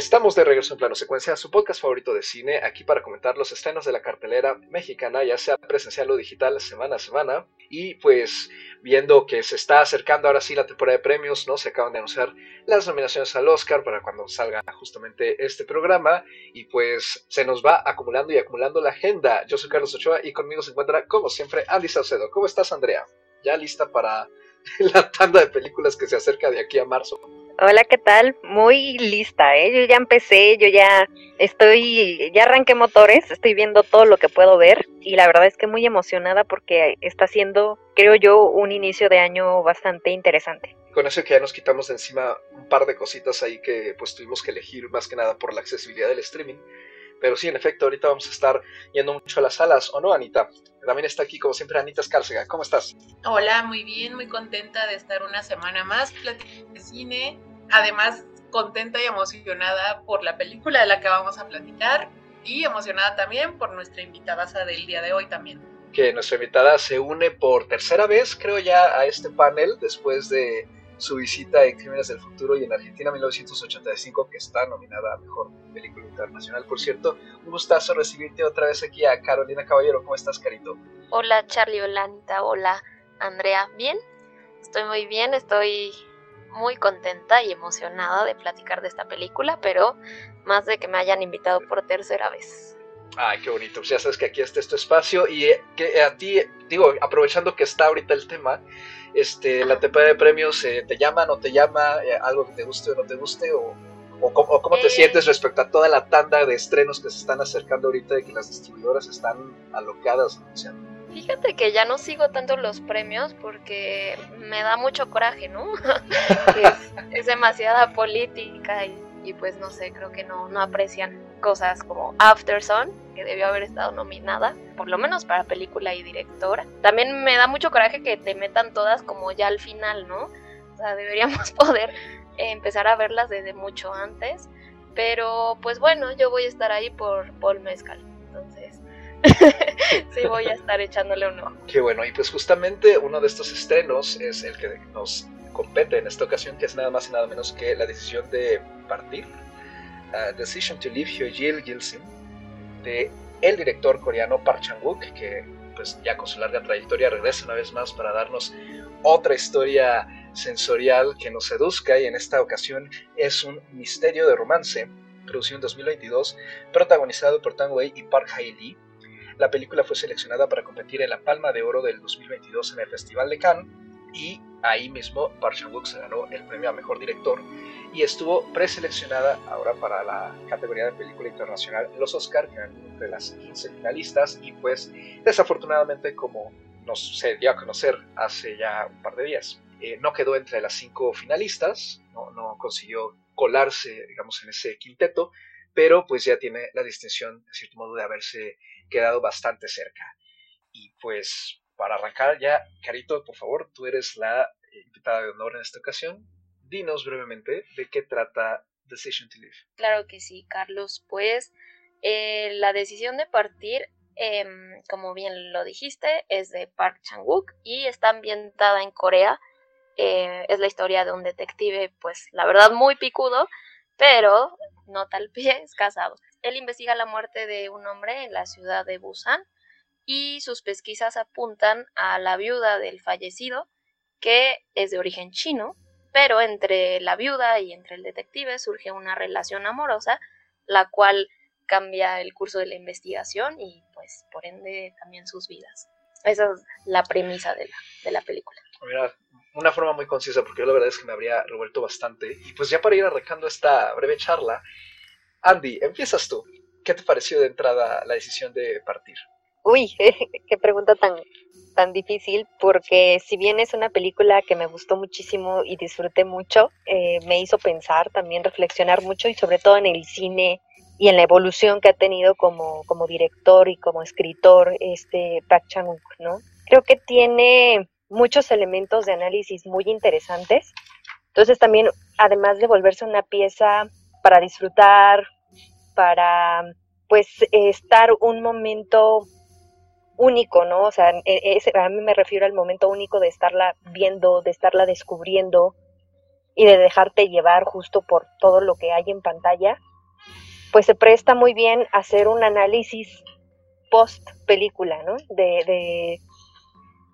Estamos de regreso en Plano Secuencia, su podcast favorito de cine, aquí para comentar los estrenos de la cartelera mexicana, ya sea presencial o digital, semana a semana. Y pues viendo que se está acercando ahora sí la temporada de premios, ¿no? Se acaban de anunciar las nominaciones al Oscar para cuando salga justamente este programa. Y pues se nos va acumulando y acumulando la agenda. Yo soy Carlos Ochoa y conmigo se encuentra, como siempre, Andy Saucedo. ¿Cómo estás, Andrea? ¿Ya lista para la tanda de películas que se acerca de aquí a marzo? Hola, ¿qué tal? Muy lista, ¿eh? Yo ya empecé, yo ya estoy, ya arranqué motores, estoy viendo todo lo que puedo ver y la verdad es que muy emocionada porque está siendo, creo yo, un inicio de año bastante interesante. Con eso que ya nos quitamos de encima un par de cositas ahí que pues tuvimos que elegir más que nada por la accesibilidad del streaming. Pero sí, en efecto, ahorita vamos a estar yendo mucho a las salas, ¿o no, Anita? También está aquí, como siempre, Anita Escárcega. ¿Cómo estás? Hola, muy bien, muy contenta de estar una semana más platicando de cine además contenta y emocionada por la película de la que vamos a platicar y emocionada también por nuestra invitada del día de hoy también. Que nuestra invitada se une por tercera vez, creo ya, a este panel después de su visita en Crímenes del Futuro y en Argentina 1985, que está nominada a Mejor Película Internacional, por cierto. Un gustazo recibirte otra vez aquí a Carolina Caballero. ¿Cómo estás, Carito? Hola, Charlie, hola, Anita, hola, Andrea. ¿Bien? Estoy muy bien, estoy muy contenta y emocionada de platicar de esta película, pero más de que me hayan invitado por tercera vez. Ay, qué bonito. Pues ya sabes que aquí está este espacio y eh, que a ti, digo, aprovechando que está ahorita el tema, este, la temporada de premios eh, te llama, no te llama, eh, algo que te guste o no te guste, o, o, cómo, te sientes respecto a toda la tanda de estrenos que se están acercando ahorita y que las distribuidoras están alocadas anunciando. Fíjate que ya no sigo tanto los premios porque me da mucho coraje, ¿no? es, demasiada política y, pues no sé, creo que no, no aprecian cosas como Afterson, que debió haber estado nominada, por lo menos para película y directora. También me da mucho coraje que te metan todas como ya al final, ¿no? O sea, deberíamos poder empezar a verlas desde mucho antes. Pero pues bueno, yo voy a estar ahí por Paul Mezcal. sí, voy a estar echándole un. Qué bueno, y pues justamente uno de estos estrenos es el que nos compete en esta ocasión, que es nada más y nada menos que la decisión de partir, uh, Decision to Leave Hyojil Gilsim, de el director coreano Park Chan-wook, que pues ya con su larga trayectoria regresa una vez más para darnos otra historia sensorial que nos seduzca y en esta ocasión es un misterio de romance producido en 2022 protagonizado por Tang Wei y Park Hae-lee la película fue seleccionada para competir en la Palma de Oro del 2022 en el Festival de Cannes y ahí mismo Park se ganó el premio a Mejor Director y estuvo preseleccionada ahora para la categoría de película internacional los Oscar, que eran entre las 15 finalistas y pues desafortunadamente como nos se dio a conocer hace ya un par de días, eh, no quedó entre las cinco finalistas, no, no consiguió colarse, digamos, en ese quinteto, pero pues ya tiene la distinción, de cierto modo, de haberse quedado bastante cerca. Y pues para arrancar ya, Carito, por favor, tú eres la eh, invitada de honor en esta ocasión. Dinos brevemente de qué trata Decision to Live. Claro que sí, Carlos. Pues eh, la decisión de partir, em, como bien lo dijiste, es de Park Chan-wook y está ambientada en Corea. Eh, es la historia de un detective, pues la verdad muy picudo, pero no tal pie, es casado. Él investiga la muerte de un hombre en la ciudad de Busan y sus pesquisas apuntan a la viuda del fallecido, que es de origen chino, pero entre la viuda y entre el detective surge una relación amorosa, la cual cambia el curso de la investigación y pues por ende también sus vidas. Esa es la premisa de la, de la película. Mira, una forma muy concisa, porque yo la verdad es que me habría revuelto bastante. Y pues ya para ir arrancando esta breve charla, Andy, empiezas tú. ¿Qué te pareció de entrada la decisión de partir? Uy, qué pregunta tan, tan difícil, porque si bien es una película que me gustó muchísimo y disfruté mucho, eh, me hizo pensar, también reflexionar mucho y sobre todo en el cine y en la evolución que ha tenido como, como director y como escritor este Park Chan-wook, ¿no? Creo que tiene muchos elementos de análisis muy interesantes. Entonces también, además de volverse una pieza para disfrutar, para pues estar un momento único, ¿no? O sea, e, a mí me refiero al momento único de estarla viendo, de estarla descubriendo y de dejarte llevar justo por todo lo que hay en pantalla. pues se presta muy bien hacer un análisis post película, ¿no? De,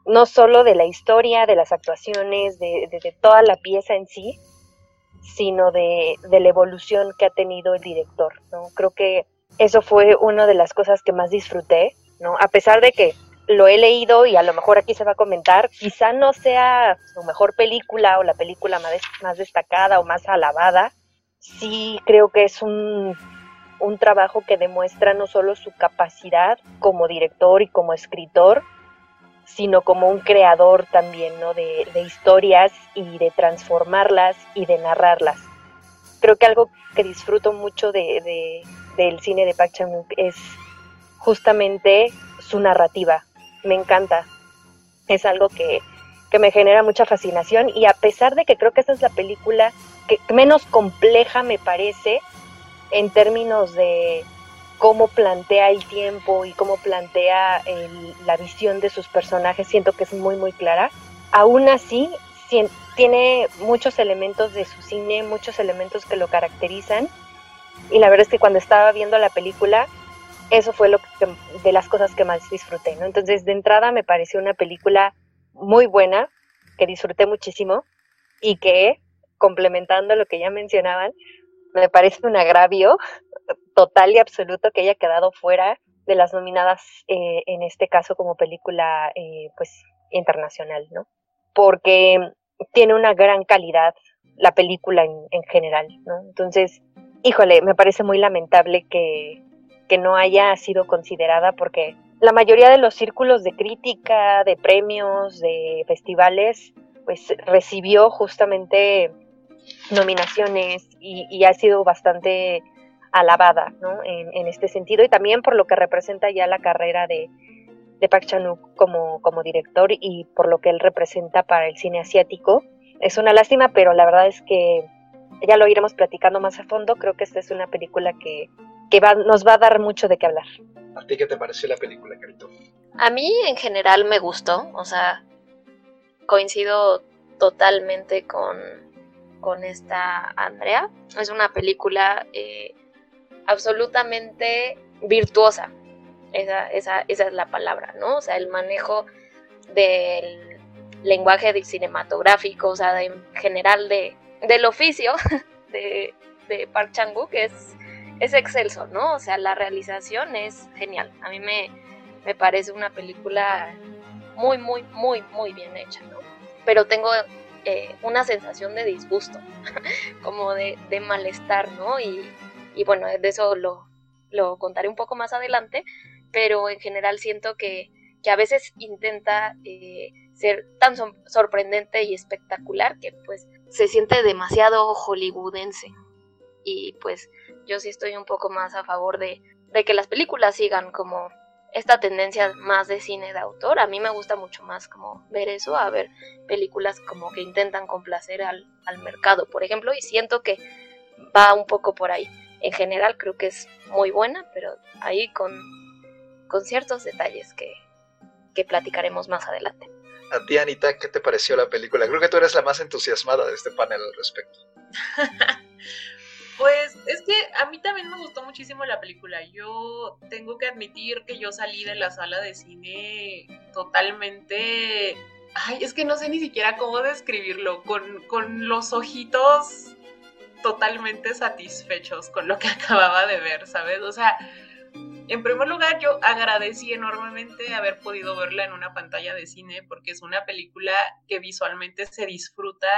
no solo de la historia, de las actuaciones, de, toda la pieza en sí, sino de, de, la evolución que ha tenido el director, ¿no? Creo que eso fue una de las cosas que más disfruté, ¿no? A pesar de que lo he leído y a lo mejor aquí se va a comentar, quizá no sea su mejor película o la película más, más destacada o más alabada, sí creo que es un, un trabajo que demuestra no solo su capacidad como director y como escritor, sino como un creador también ¿no? de, de historias y de transformarlas y de narrarlas. Creo que algo que disfruto mucho de, de del cine de Park Chan-wook es justamente su narrativa. Me encanta. Es algo que, que me genera mucha fascinación y a pesar de que creo que esa es la película que menos compleja me parece en términos de cómo plantea el tiempo y cómo plantea la visión de sus personajes, siento que es muy muy clara. Aún así, tiene muchos elementos de su cine, muchos elementos que lo caracterizan y la verdad es que cuando estaba viendo la película, eso fue lo que, de las cosas que más disfruté, ¿no? Entonces, de entrada me pareció una película muy buena, que disfruté muchísimo y que, complementando lo que ya mencionaban, me parece un agravio total y absoluto que haya quedado fuera de las nominadas, eh, en este caso como película, eh, pues, internacional, ¿no? Porque tiene una gran calidad la película en, en general, ¿no? Entonces, híjole, me parece muy lamentable que, no haya sido considerada porque la mayoría de los círculos de crítica, de premios, de festivales, pues recibió justamente nominaciones y, ha sido bastante alabada ¿no? en, este sentido y también por lo que representa ya la carrera de, de Park Chan-wook como, como director y por lo que él representa para el cine asiático. Es una lástima, pero la verdad es que ya lo iremos platicando más a fondo. Creo que esta es una película que, nos va a dar mucho de qué hablar. ¿A ti qué te pareció la película, Carito? A mí en general me gustó, o sea, coincido totalmente con, con esta Andrea. Es una película eh, absolutamente virtuosa. Esa, esa, esa es la palabra, ¿no? O sea, el manejo del lenguaje cinematográfico, o sea, en general de, del oficio de, de Park Chang-wook es, es excelso, ¿no? O sea, la realización es genial. A mí me, me parece una película muy, muy, muy, muy bien hecha, ¿no? Pero tengo eh, una sensación de disgusto, como de, de malestar, ¿no? Y, y, bueno, de eso lo, lo contaré un poco más adelante, pero en general siento que, que a veces intenta eh, ser tan sorprendente y espectacular que pues se siente demasiado hollywoodense. Y pues yo sí estoy un poco más a favor de, de que las películas sigan como esta tendencia más de cine de autor. A mí me gusta mucho más como ver eso, a ver películas como que intentan complacer al, al mercado, por ejemplo, y siento que va un poco por ahí. En general creo que es muy buena, pero ahí con, con ciertos detalles que, que platicaremos más adelante. A ti, Anita, ¿qué te pareció la película? Creo que tú eres la más entusiasmada de este panel al respecto. pues es que a mí también me gustó muchísimo la película. Yo tengo que admitir que yo salí de la sala de cine totalmente... Ay, es que no sé ni siquiera cómo describirlo, con, con los ojitos totalmente satisfechos con lo que acababa de ver, ¿sabes? O sea, en primer lugar, yo agradecí enormemente haber podido verla en una pantalla de cine porque es una película que visualmente se disfruta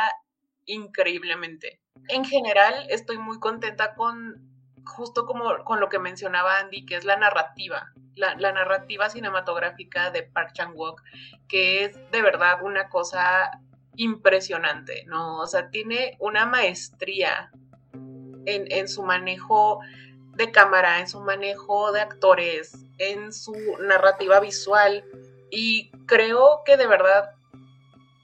increíblemente. En general, estoy muy contenta con justo como con lo que mencionaba Andy, que es la narrativa, la, narrativa cinematográfica de Park Chan-wook, que es de verdad una cosa impresionante, ¿no? O sea, tiene una maestría en, en su manejo de cámara, en su manejo de actores, en su narrativa visual. Y creo que de verdad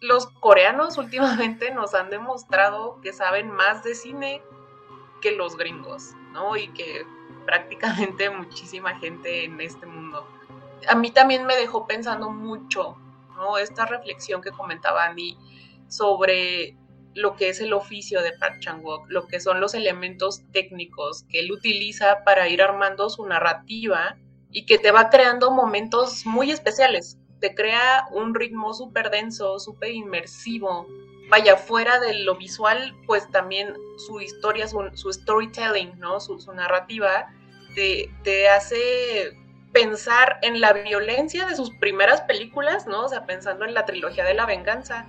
los coreanos últimamente nos han demostrado que saben más de cine que los gringos, ¿no? Y que prácticamente muchísima gente en este mundo. A mí también me dejó pensando mucho, ¿no? Esta reflexión que comentaba Andy sobre lo que es el oficio de Park Chan-wook, lo que son los elementos técnicos que él utiliza para ir armando su narrativa y que te va creando momentos muy especiales. Te crea un ritmo súper denso, súper inmersivo. Vaya, fuera de lo visual, pues también su historia, su, storytelling, ¿no? Su, narrativa, te, te hace pensar en la violencia de sus primeras películas, ¿no? O sea, pensando en la trilogía de la venganza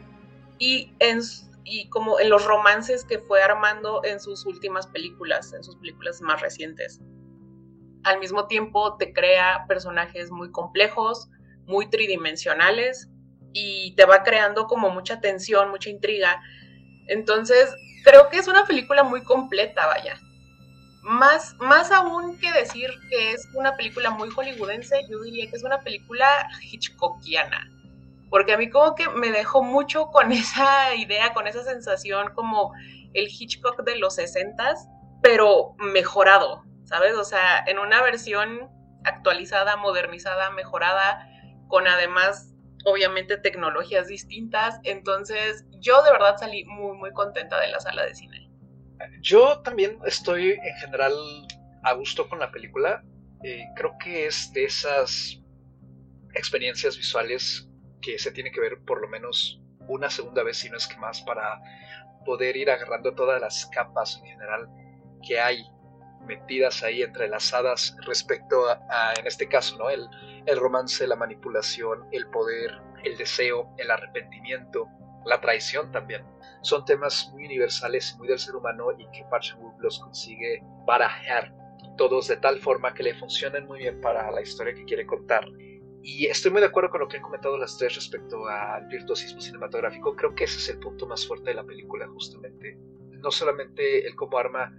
y en, y como en los romances que fue armando en sus últimas películas, en sus películas más recientes. Al mismo tiempo te crea personajes muy complejos, muy tridimensionales y te va creando como mucha tensión, mucha intriga. Entonces, creo que es una película muy completa, vaya. Más, más aún que decir que es una película muy hollywoodense, yo diría que es una película hitchcockiana porque a mí como que me dejó mucho con esa idea, con esa sensación como el Hitchcock de los 60 pero mejorado, ¿sabes? O sea, en una versión actualizada, modernizada, mejorada, con además, obviamente, tecnologías distintas. Entonces, yo de verdad salí muy, muy contenta de la sala de cine. Yo también estoy en general a gusto con la película. Eh, creo que es de esas experiencias visuales que se tiene que ver por lo menos una segunda vez, si no es que más, para poder ir agarrando todas las capas en general que hay metidas ahí entrelazadas respecto a, en este caso, ¿no? El, el romance, la manipulación, el poder, el deseo, el arrepentimiento, la traición también. Son temas muy universales, muy del ser humano y que Park los consigue barajar todos de tal forma que le funcionen muy bien para la historia que quiere contar. Y estoy muy de acuerdo con lo que han comentado las tres respecto al virtuosismo cinematográfico. Creo que ese es el punto más fuerte de la película, justamente. No solamente el cómo arma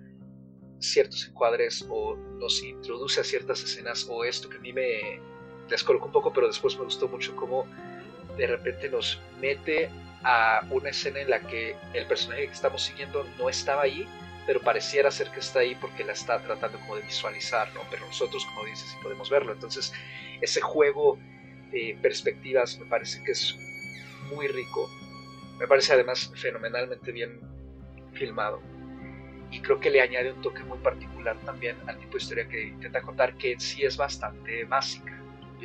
ciertos encuadres o nos introduce a ciertas escenas o esto que a mí me descolocó un poco, pero después me gustó mucho cómo de repente nos mete a una escena en la que el personaje que estamos siguiendo no estaba ahí, pero pareciera ser que está ahí porque la está tratando como de visualizar, ¿no? Pero nosotros, como dices, sí podemos verlo. Entonces, ese juego de perspectivas me parece que es muy rico. Me parece además fenomenalmente bien filmado. Y creo que le añade un toque muy particular también al tipo de historia que intenta contar, que en sí es bastante básica.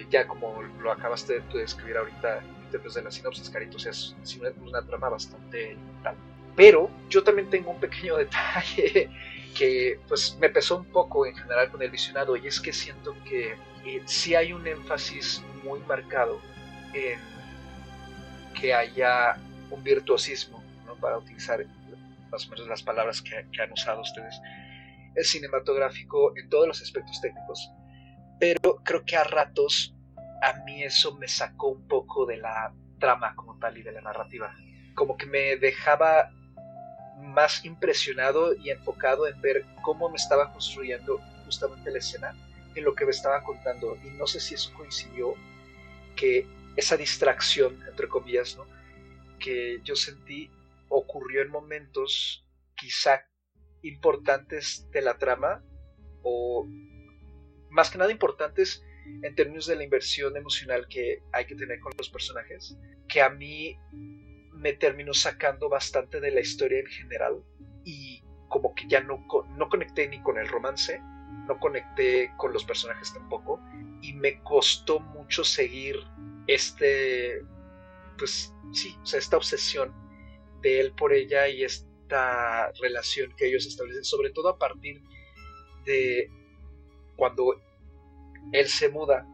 Ya como lo acabaste de describir ahorita en de la sinopsis, Carito, es una, trama bastante tal. Pero yo también tengo un pequeño detalle que pues me pesó un poco en general con el visionado y es que siento que eh, sí hay un énfasis muy marcado en que haya un virtuosismo, para utilizar más o menos las palabras que, han usado ustedes, el cinematográfico en todos los aspectos técnicos. Pero creo que a ratos a mí eso me sacó un poco de la trama como tal y de la narrativa. Como que me dejaba más impresionado y enfocado en ver cómo me estaba construyendo justamente la escena en lo que me estaba contando. Y no sé si eso coincidió, que esa distracción, entre comillas, ¿no? que yo sentí ocurrió en momentos quizá importantes de la trama o más que nada importantes en términos de la inversión emocional que hay que tener con los personajes, que a mí me terminó sacando bastante de la historia en general y como que ya no, no conecté ni con el romance, no conecté con los personajes tampoco y me costó mucho seguir este, pues sí, o sea, esta obsesión de él por ella y esta relación que ellos establecen, sobre todo a partir de cuando él se muda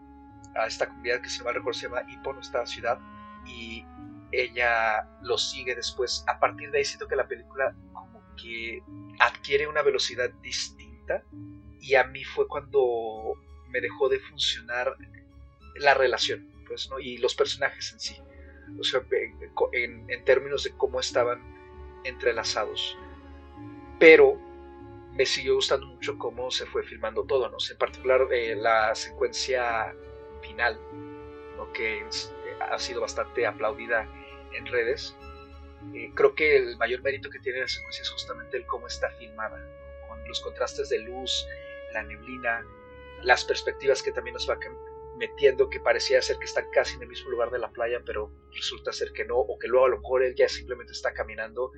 a esta comunidad que se llama, recuerdo, se llama Ipon, esta ciudad, y ella lo sigue después. A partir de ahí siento que la película como que adquiere una velocidad distinta y a mí fue cuando me dejó de funcionar la relación, pues, ¿no? Y los personajes en sí, o sea, en, términos de cómo estaban entrelazados. Pero me siguió gustando mucho cómo se fue filmando todo, ¿no? En particular eh, la secuencia final, ha sido bastante aplaudida en redes. Eh, creo que el mayor mérito que tiene la secuencia es justamente el cómo está filmada, con los contrastes de luz, la neblina, las perspectivas que también nos va metiendo, que parecía ser que están casi en el mismo lugar de la playa, pero resulta ser que no, o que luego a lo mejor él ya simplemente está caminando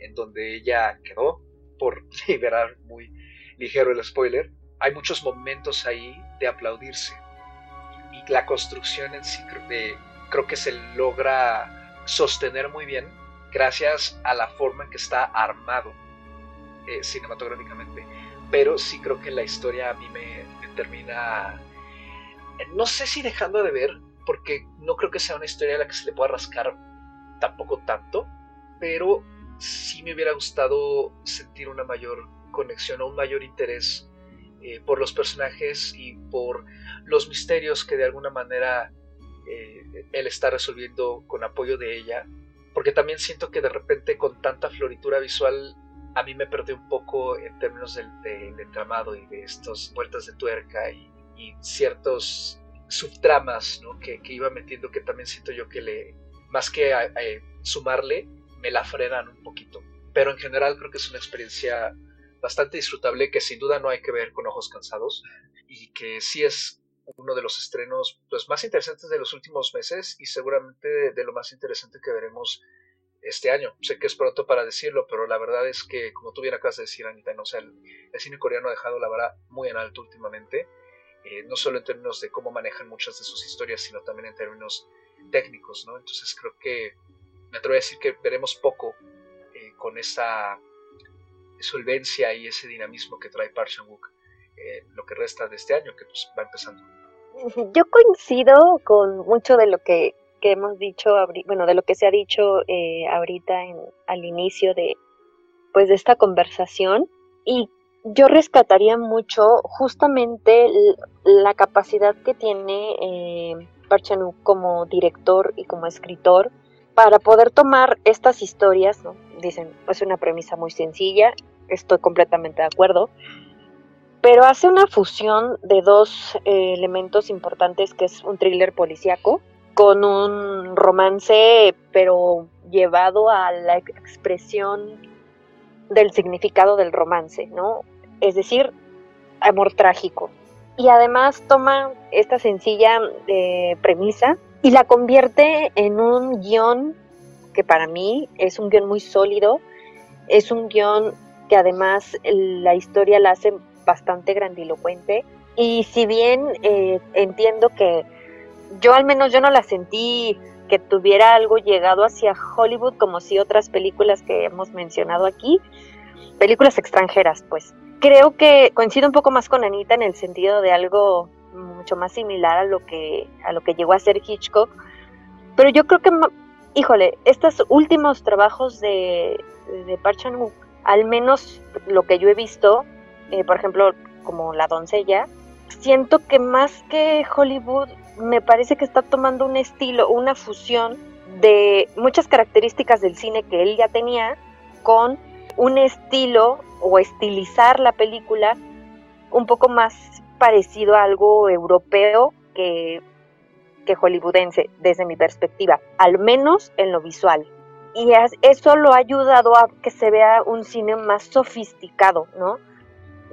en donde ella quedó, por liberar muy ligero el spoiler, hay muchos momentos ahí de aplaudirse. Y la construcción en sí creo que se logra sostener muy bien gracias a la forma en que está armado eh, cinematográficamente. Pero sí creo que la historia a mí me, termina, no sé si dejando de ver, porque no creo que sea una historia a la que se le pueda rascar tampoco tanto, pero sí me hubiera gustado sentir una mayor conexión o un mayor interés eh, por los personajes y por los misterios que de alguna manera eh, él está resolviendo con apoyo de ella, porque también siento que de repente con tanta floritura visual a mí me perdió un poco en términos del, entramado y de estas vueltas de tuerca y, ciertos subtramas que, iba metiendo que también siento yo que le, más que sumarle, me la frenan un poquito. Pero en general creo que es una experiencia bastante disfrutable que sin duda no hay que ver con ojos cansados y que sí es uno de los estrenos pues, más interesantes de los últimos meses y seguramente de, lo más interesante que veremos este año. Sé que es pronto para decirlo, pero la verdad es que, como tú bien acabas de decir, Anita, no, el, cine coreano ha dejado la vara muy en alto últimamente, eh, no solo en términos de cómo manejan muchas de sus historias, sino también en términos técnicos, ¿no? Entonces creo que me atrevo a decir que veremos poco eh, con esa solvencia y ese dinamismo que trae Park Chan-wook eh, lo que resta de este año, que pues va empezando. Yo coincido con mucho de lo que, hemos dicho, bueno, de lo que se ha dicho eh, ahorita en, al inicio de, pues, de esta conversación y yo rescataría mucho justamente la capacidad que tiene eh, Park Chan-wook como director y como escritor para poder tomar estas historias, ¿no? dicen, es una premisa muy sencilla, estoy completamente de acuerdo, pero hace una fusión de dos eh, elementos importantes que es un thriller policíaco con un romance, pero llevado a la expresión del significado del romance, ¿no? Es decir, amor trágico. Y además toma esta sencilla eh, premisa y la convierte en un guion que para mí es un guion muy sólido, es un guion que además la historia la hace bastante grandilocuente y si bien eh, entiendo que yo al menos yo no la sentí que tuviera algo llegado hacia Hollywood como si otras películas que hemos mencionado aquí, películas extranjeras pues. Creo que coincido un poco más con Anita en el sentido de algo mucho más similar a lo que a lo que llegó a ser Hitchcock. Pero yo creo que, híjole, estos últimos trabajos de, de Park al menos lo que yo he visto, eh, por ejemplo, como La doncella, siento que más que Hollywood, me parece que está tomando un estilo, una fusión de muchas características del cine que él ya tenía con un estilo o estilizar la película un poco más parecido a algo europeo que, que hollywoodense, desde mi perspectiva, al menos en lo visual. Y eso lo ha ayudado a que se vea un cine más sofisticado, ¿no?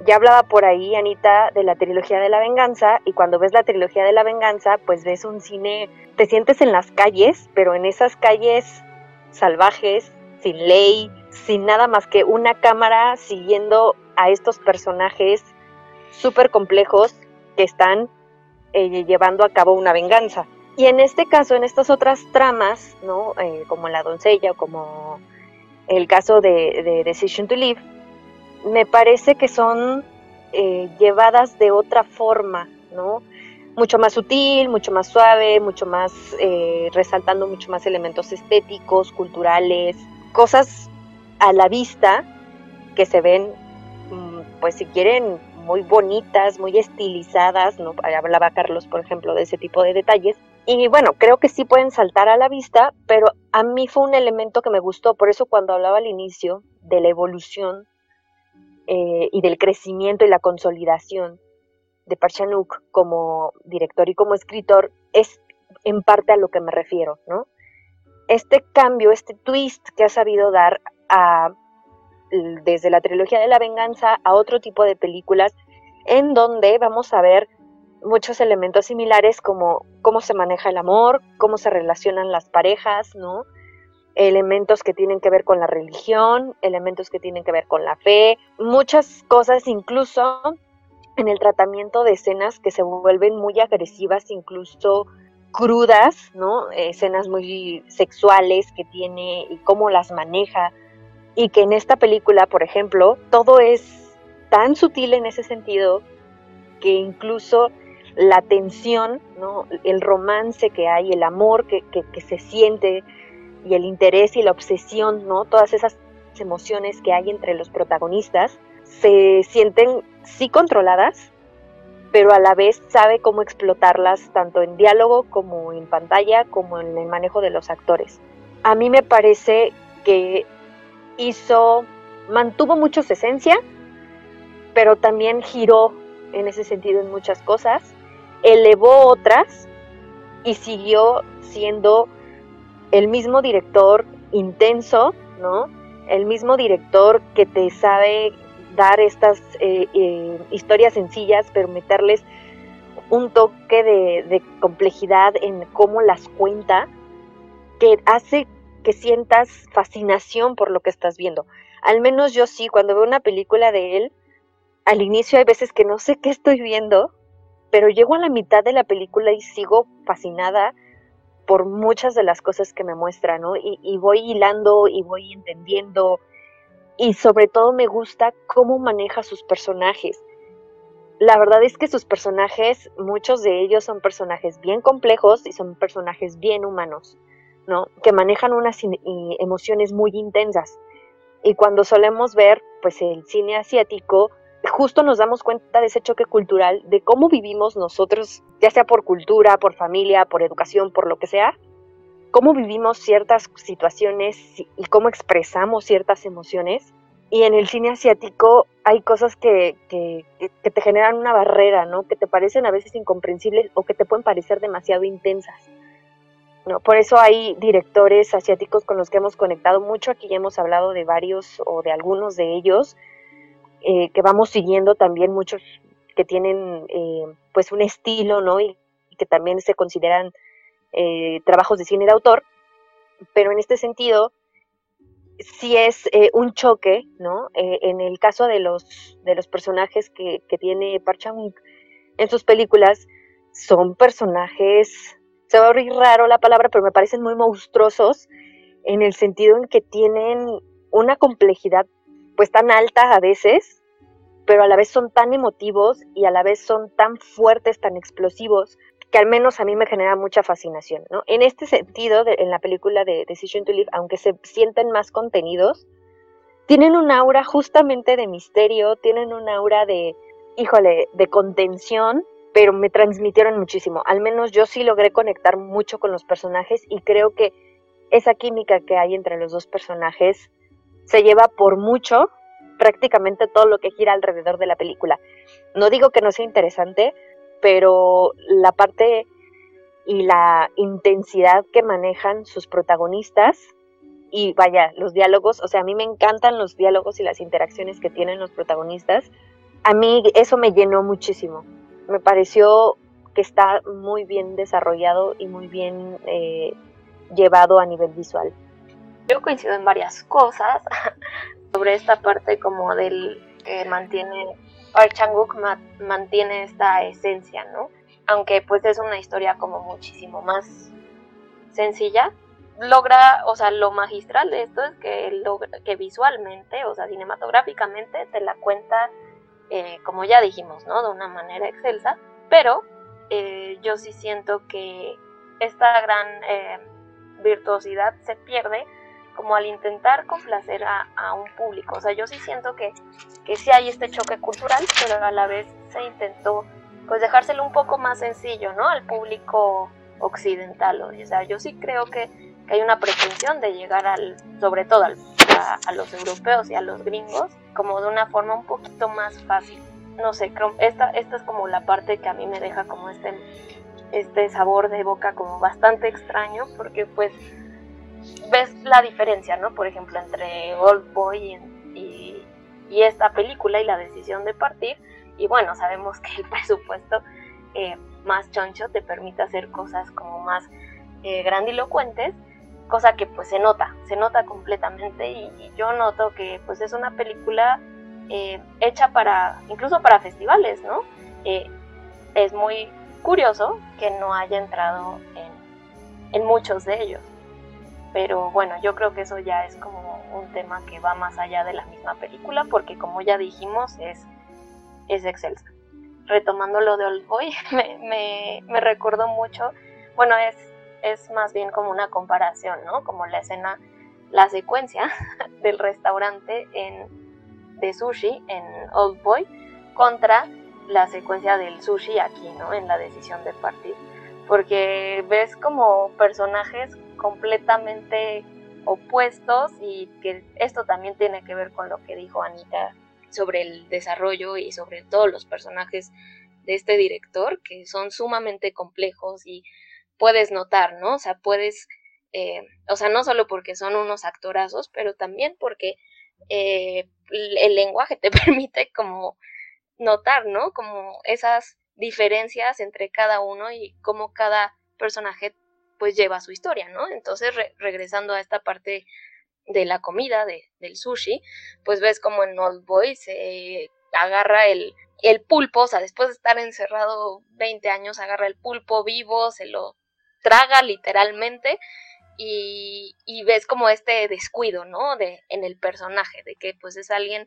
Ya hablaba por ahí, Anita, de la trilogía de la venganza, y cuando ves la trilogía de la venganza, pues ves un cine, te sientes en las calles, pero en esas calles salvajes, sin ley, sin nada más que una cámara siguiendo a estos personajes súper complejos que están eh, llevando a cabo una venganza. Y en este caso, en estas otras tramas, ¿no? Eh, como La doncella o como el caso de, Decision to Live, me parece que son eh, llevadas de otra forma, ¿no? Mucho más sutil, mucho más suave, mucho más resaltando mucho más elementos estéticos, culturales, cosas a la vista que se ven, mm, pues si quieren, muy bonitas, muy estilizadas, ¿no? Hablaba Carlos, por ejemplo, de ese tipo de detalles. Y bueno, creo que sí pueden saltar a la vista, pero a mí fue un elemento que me gustó, por eso cuando hablaba al inicio de la evolución eh, y del crecimiento y la consolidación de Parchanuk como director y como escritor, es en parte a lo que me refiero, ¿no? Este cambio, este twist que ha sabido dar desde la trilogía de la venganza a otro tipo de películas en donde vamos a ver muchos elementos similares como cómo se maneja el amor, cómo se relacionan las parejas, ¿no? Elementos que tienen que ver con la religión, elementos que tienen que ver con la fe, muchas cosas incluso en el tratamiento de escenas que se vuelven muy agresivas, incluso crudas, ¿no? Escenas muy sexuales que tiene y cómo las maneja. Y que en esta película, por ejemplo, todo es tan sutil en ese sentido que incluso la tensión, ¿no? el romance que hay, el amor que, que, se siente y el interés y la obsesión, ¿no? todas esas emociones que hay entre los protagonistas, se sienten sí controladas, pero a la vez sabe cómo explotarlas tanto en diálogo como en pantalla, como en el manejo de los actores. A mí me parece que hizo, mantuvo mucho su esencia, pero también giró en ese sentido en muchas cosas, elevó otras y siguió siendo el mismo director intenso, ¿no? El mismo director que te sabe dar estas eh, eh, historias sencillas, pero meterles un toque de, complejidad en cómo las cuenta, que hace que sientas fascinación por lo que estás viendo. Al menos yo sí, cuando veo una película de él, al inicio hay veces que no sé qué estoy viendo, pero llego a la mitad de la película y sigo fascinada por muchas de las cosas que me muestra, ¿no? Y, y voy hilando y voy entendiendo y sobre todo me gusta cómo maneja sus personajes. La verdad es que sus personajes, muchos de ellos son personajes bien complejos y son personajes bien humanos, ¿no? Que manejan unas emociones muy intensas. Y cuando solemos ver, pues, el cine asiático, justo nos damos cuenta de ese choque cultural, de cómo vivimos nosotros, ya sea por cultura, por familia, por educación, por lo que sea, cómo vivimos ciertas situaciones y cómo expresamos ciertas emociones. Y en el cine asiático hay cosas que, que, te generan una barrera, ¿no? Que te parecen a veces incomprensibles o que te pueden parecer demasiado intensas. ¿no? Por eso hay directores asiáticos con los que hemos conectado mucho. Aquí ya hemos hablado de varios o de algunos de ellos eh, que vamos siguiendo también muchos que tienen eh, pues un estilo, ¿no? y que también se consideran eh, trabajos de cine de autor, pero en este sentido sí es un choque, ¿no? En el caso de los, de los personajes que, tiene Park Chan en sus películas, son personajes, se va a oír raro la palabra, pero me parecen muy monstruosos en el sentido en que tienen una complejidad pues tan alta a veces, pero a la vez son tan emotivos y a la vez son tan fuertes, tan explosivos, que al menos a mí me genera mucha fascinación. ¿no? En este sentido, en la película de Decision to Live, aunque se sienten más contenidos, tienen un aura justamente de misterio, tienen un aura de, híjole, de contención, pero me transmitieron muchísimo. Al menos yo sí logré conectar mucho con los personajes y creo que esa química que hay entre los dos personajes se lleva por mucho prácticamente todo lo que gira alrededor de la película. No digo que no sea interesante, pero la parte y la intensidad que manejan sus protagonistas y vaya, los diálogos, o sea, a mí me encantan los diálogos y las interacciones que tienen los protagonistas. A mí eso me llenó muchísimo. Me pareció que está muy bien desarrollado y muy bien eh, llevado a nivel visual. Yo coincido en varias cosas sobre esta parte como del que mantiene Park Chang-wook mantiene esta esencia, ¿no? Aunque pues es una historia como muchísimo más sencilla, logra, o sea, lo magistral de esto es que, logra, que visualmente, o sea, cinematográficamente te la cuenta, eh, como ya dijimos, ¿no? De una manera excelsa, pero eh, yo sí siento que esta gran eh, virtuosidad se pierde como al intentar complacer a, un público. O sea, yo sí siento que, que sí hay este choque cultural, pero a la vez se intentó pues dejárselo un poco más sencillo, ¿no? Al público occidental. O sea, yo sí creo que, hay una pretensión de llegar al, sobre todo a, los europeos y a los gringos, como de una forma un poquito más fácil. No sé, esta, esta es como la parte que a mí me deja como este, este sabor de boca como bastante extraño, porque pues ves la diferencia, ¿no? Por ejemplo, entre Old Boy y, esta película y la decisión de partir. Y bueno, sabemos que el presupuesto eh, más choncho te permite hacer cosas como más eh, grandilocuentes, cosa que pues se nota, se nota completamente y, yo noto que pues es una película eh, hecha para, incluso para festivales, ¿no? Eh, es muy curioso que no haya entrado en, en muchos de ellos. Pero bueno, yo creo que eso ya es como un tema que va más allá de la misma película, porque como ya dijimos, es, es excelsa. Retomando lo de Old Boy, me, me, me recordó mucho, bueno, es, es más bien como una comparación, ¿no? Como la escena, la secuencia del restaurante en, de sushi en Old Boy contra la secuencia del sushi aquí, ¿no? En la decisión de partir. Porque ves como personajes completamente opuestos y que esto también tiene que ver con lo que dijo Anita sobre el desarrollo y sobre todos los personajes de este director que son sumamente complejos y puedes notar, ¿no? O sea, puedes, eh, o sea, no solo porque son unos actorazos, pero también porque eh, el lenguaje te permite como notar, ¿no? Como esas diferencias entre cada uno y cómo cada personaje pues lleva su historia, ¿no? Entonces, regresando a esta parte de la comida, de, del sushi, pues ves como en Old Boy se agarra el, el pulpo, o sea, después de estar encerrado 20 años, agarra el pulpo vivo, se lo traga literalmente y, ves como este descuido, ¿no? De, en el personaje, de que pues es alguien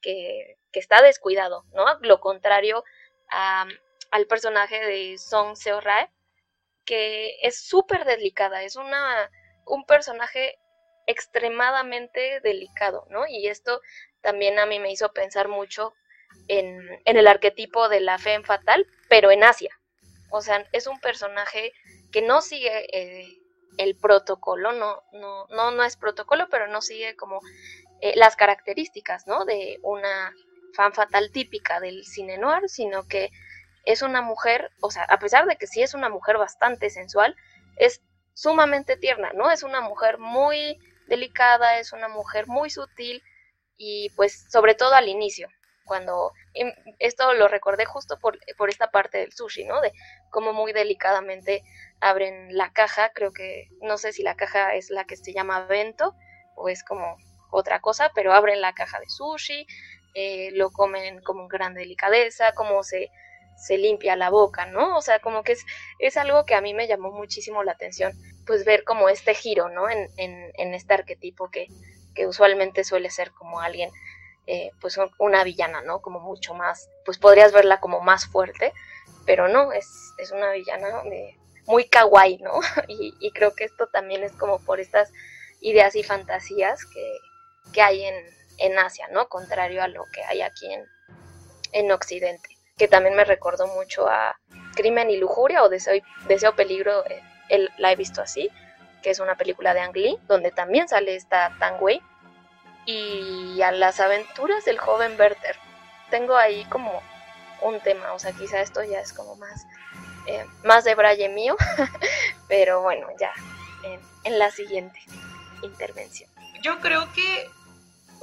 que, que está descuidado, ¿no? Lo contrario al personaje de Song Seo Rae, que es súper delicada, es una, un personaje extremadamente delicado, ¿no? Y esto también a mí me hizo pensar mucho en, en el arquetipo de la fe fatal, pero en Asia. O sea, es un personaje que no sigue eh, el protocolo, no, no, no, no es protocolo, pero no sigue como eh, las características, ¿no? De una fan fatal típica del cine noir, sino que es una mujer, o sea, a pesar de que sí es una mujer bastante sensual, es sumamente tierna, ¿no? Es una mujer muy delicada, es una mujer muy sutil y pues sobre todo al inicio, cuando em, esto lo recordé justo por, por esta parte del sushi, ¿no? De cómo muy delicadamente abren la caja, creo que no sé si la caja es la que se llama vento o es como otra cosa, pero abren la caja de sushi, eh, lo comen como gran delicadeza, como se se limpia la boca, ¿no? O sea, como que es, es algo que a mí me llamó muchísimo la atención, pues ver como este giro, ¿no? En, en, este arquetipo que, que, usualmente suele ser como alguien, eh, pues una villana, ¿no? Como mucho más, pues podrías verla como más fuerte, pero no, es, es una villana muy kawaii, ¿no? Y, y, creo que esto también es como por estas ideas y fantasías que, que hay en, en Asia, ¿no? Contrario a lo que hay aquí en, en Occidente que también me recordó mucho a Crimen y Lujuria o Deseo, Deseo Peligro, eh, la he visto así, que es una película de Ang Lee, donde también sale esta Tang Wei, y a las aventuras del joven Werther. Tengo ahí como un tema, o sea, quizá esto ya es como más, eh, más de braille mío, pero bueno, ya en, en la siguiente intervención. Yo creo que,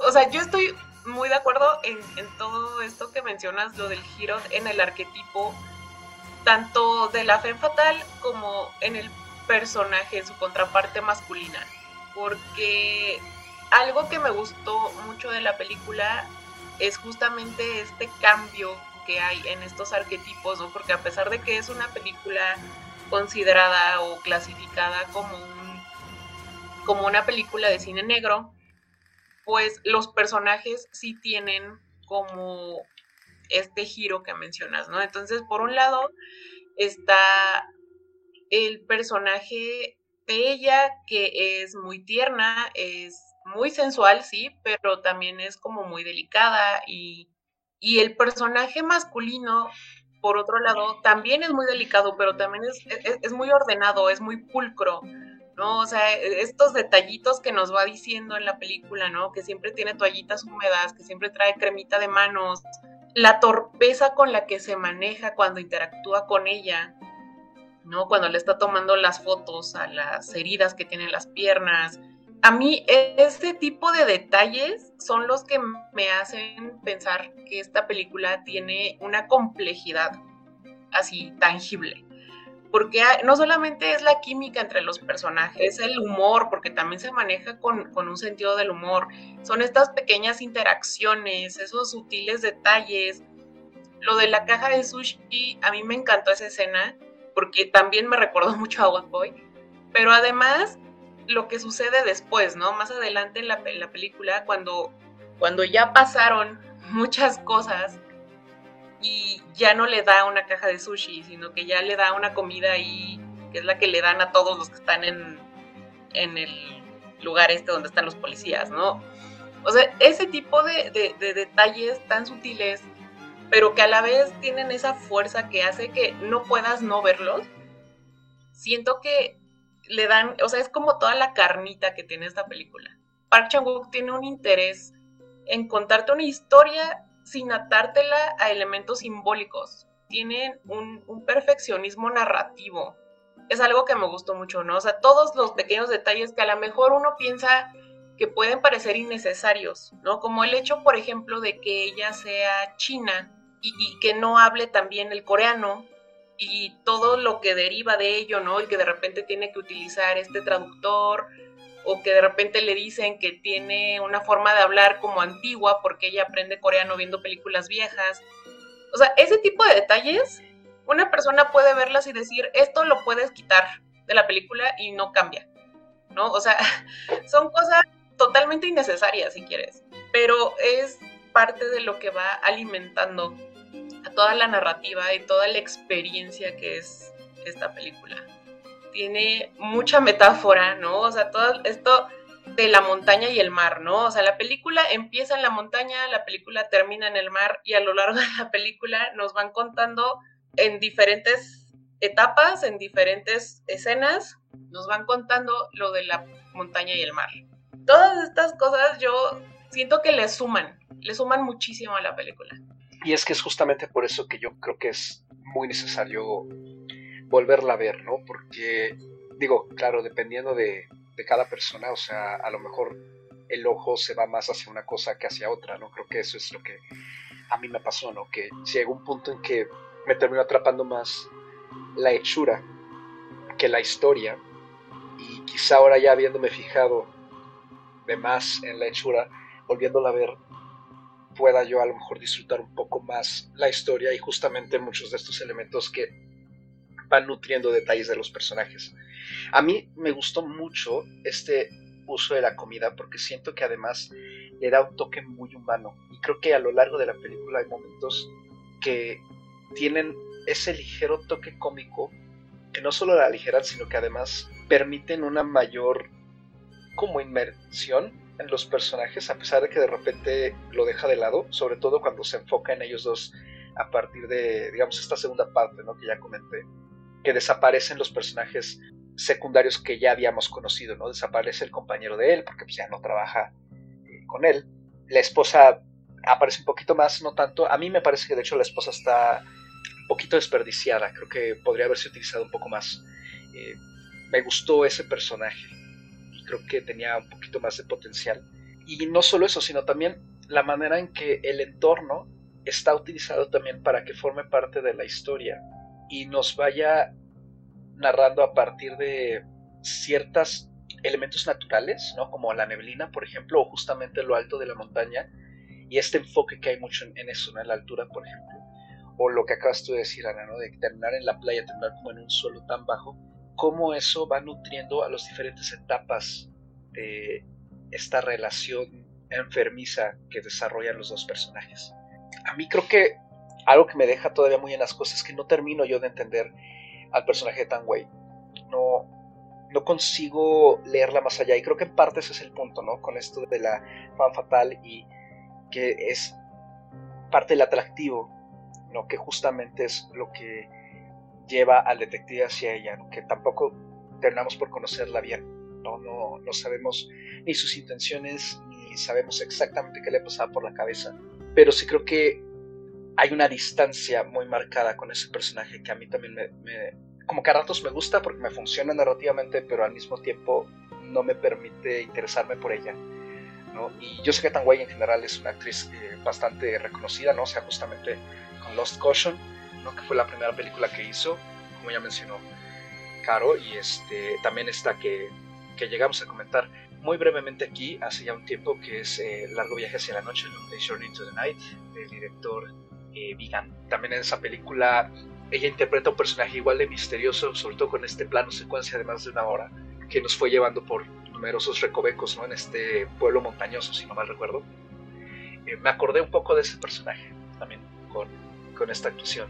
o sea, yo estoy muy de acuerdo en, todo esto que mencionas, lo del giro en el arquetipo, tanto de la fe fatal como en el personaje, en su contraparte masculina. Porque algo que me gustó mucho de la película es justamente este cambio que hay en estos arquetipos, ¿no? Porque a pesar de que es una película considerada o clasificada como un, como una película de cine negro, pues los personajes sí tienen como este giro que mencionas, ¿no? Entonces, por un lado está el personaje de ella, que es muy tierna, es muy sensual, sí, pero también es como muy delicada y, y el personaje masculino, por otro lado, también es muy delicado, pero también es, es muy ordenado, es muy pulcro. ¿No? O sea, e, estos detallitos que nos va diciendo en la película, ¿no? Que siempre tiene toallitas húmedas, que siempre trae cremita de manos, la torpeza con la que se maneja cuando interactúa con ella, ¿no? Cuando le está tomando las fotos a las heridas que tiene en las piernas. A mí este tipo de detalles son los que me hacen pensar que esta película tiene una complejidad así tangible porque no solamente es la química entre los personajes, es el humor, porque también se maneja con, con, un sentido del humor. Son estas pequeñas interacciones, esos sutiles detalles. Lo de la caja de sushi, a mí me encantó esa escena, porque también me recordó mucho a Old Boy. Pero además, lo que sucede después, ¿no? Más adelante en la, en la película, cuando, cuando ya pasaron muchas cosas y ya no le da una caja de sushi, sino que ya le da una comida ahí, que es la que le dan a todos los que están en, en el lugar este donde están los policías, ¿no? O sea, ese tipo de, de, detalles tan sutiles, pero que a la vez tienen esa fuerza que hace que no puedas no verlos, siento que le dan, o sea, es como toda la carnita que tiene esta película. Park Chan-wook tiene un interés en contarte una historia sin atártela a elementos simbólicos. Tienen un, perfeccionismo narrativo. Es algo que me gustó mucho, ¿no? O sea, todos los pequeños detalles que a lo mejor uno piensa que pueden parecer innecesarios, ¿no? Como el hecho, por ejemplo, de que ella sea china y, y, que no hable también el coreano y todo lo que deriva de ello, ¿no? El que de repente tiene que utilizar este traductor, o que de repente le dicen que tiene una forma de hablar como antigua porque ella aprende coreano viendo películas viejas. O sea, ese tipo de detalles, una persona puede verlas y decir, esto lo puedes quitar de la película y no cambia, ¿no? O sea, son cosas totalmente innecesarias si quieres, pero es parte de lo que va alimentando a toda la narrativa y toda la experiencia que es esta película tiene mucha metáfora, ¿no? O sea, todo esto de la montaña y el mar, ¿no? O sea, la película empieza en la montaña, la película termina en el mar y a lo largo de la película nos van contando en diferentes etapas, en diferentes escenas, nos van contando lo de la montaña y el mar. Todas estas cosas yo siento que le suman, le suman muchísimo a la película. Y es que es justamente por eso que yo creo que es muy necesario volverla a ver, ¿no? Porque, digo, claro, dependiendo de, cada persona, o sea, a lo mejor el ojo se va más hacia una cosa que hacia otra, ¿no? Creo que eso es lo que a mí me pasó, ¿no? Que llegó un punto en que me terminó atrapando más la hechura que la historia y quizá ahora ya habiéndome fijado de más en la hechura, volviéndola a ver, pueda yo a lo mejor disfrutar un poco más la historia y justamente muchos de estos elementos que van nutriendo detalles de los personajes. A mí me gustó mucho este uso de la comida porque siento que además le da un toque muy humano y creo que a lo largo de la película hay momentos que tienen ese ligero toque cómico que no solo la aligeran sino que además permiten una mayor como inmersión en los personajes a pesar de que de repente lo deja de lado sobre todo cuando se enfoca en ellos dos a partir de digamos esta segunda parte ¿no? que ya comenté que desaparecen los personajes secundarios que ya habíamos conocido, ¿no? Desaparece el compañero de él, porque pues, ya no trabaja eh, con él. La esposa aparece un poquito más, no tanto. A mí me parece que de hecho la esposa está un poquito desperdiciada, creo que podría haberse utilizado un poco más. Eh, me gustó ese personaje y creo que tenía un poquito más de potencial. Y no solo eso, sino también la manera en que el entorno está utilizado también para que forme parte de la historia y nos vaya narrando a partir de ciertos elementos naturales, ¿no? como la neblina, por ejemplo, o justamente lo alto de la montaña, y este enfoque que hay mucho en, eso, ¿no? en la altura, por ejemplo, o lo que acabas tú de decir, Ana, ¿no? de terminar en la playa, terminar como en un suelo tan bajo, cómo eso va nutriendo a las diferentes etapas de esta relación enfermiza que desarrollan los dos personajes. A mí creo que algo que me deja todavía muy en las cosas es que no termino yo de entender al personaje de Tan Wei. No, no consigo leerla más allá y creo que en parte ese es el punto, ¿no? Con esto de la fan fatal y que es parte del atractivo, ¿no? Que justamente es lo que lleva al detective hacia ella, que tampoco terminamos por conocerla bien, ¿no? No, no sabemos ni sus intenciones, ni sabemos exactamente qué le pasaba por la cabeza, pero sí creo que hay una distancia muy marcada con ese personaje que a mí también me, como que a ratos me gusta porque me funciona narrativamente, pero al mismo tiempo no me permite interesarme por ella. ¿no? Y yo sé que Tan en general es una actriz eh, bastante reconocida, ¿no? O sea, justamente con Lost Caution, ¿no? que fue la primera película que hizo, como ya mencionó Caro, y este, también está que, que llegamos a comentar muy brevemente aquí, hace ya un tiempo, que es eh, Largo Viaje hacia la Noche, The Journey to the Night, del director eh. También en esa película ella interpreta un personaje igual de misterioso, sobre todo con este plano secuencia de más de una hora, que nos fue llevando por numerosos recovecos ¿no? en este pueblo montañoso, si no mal recuerdo. Eh, me acordé un poco de ese personaje también con, con esta actuación.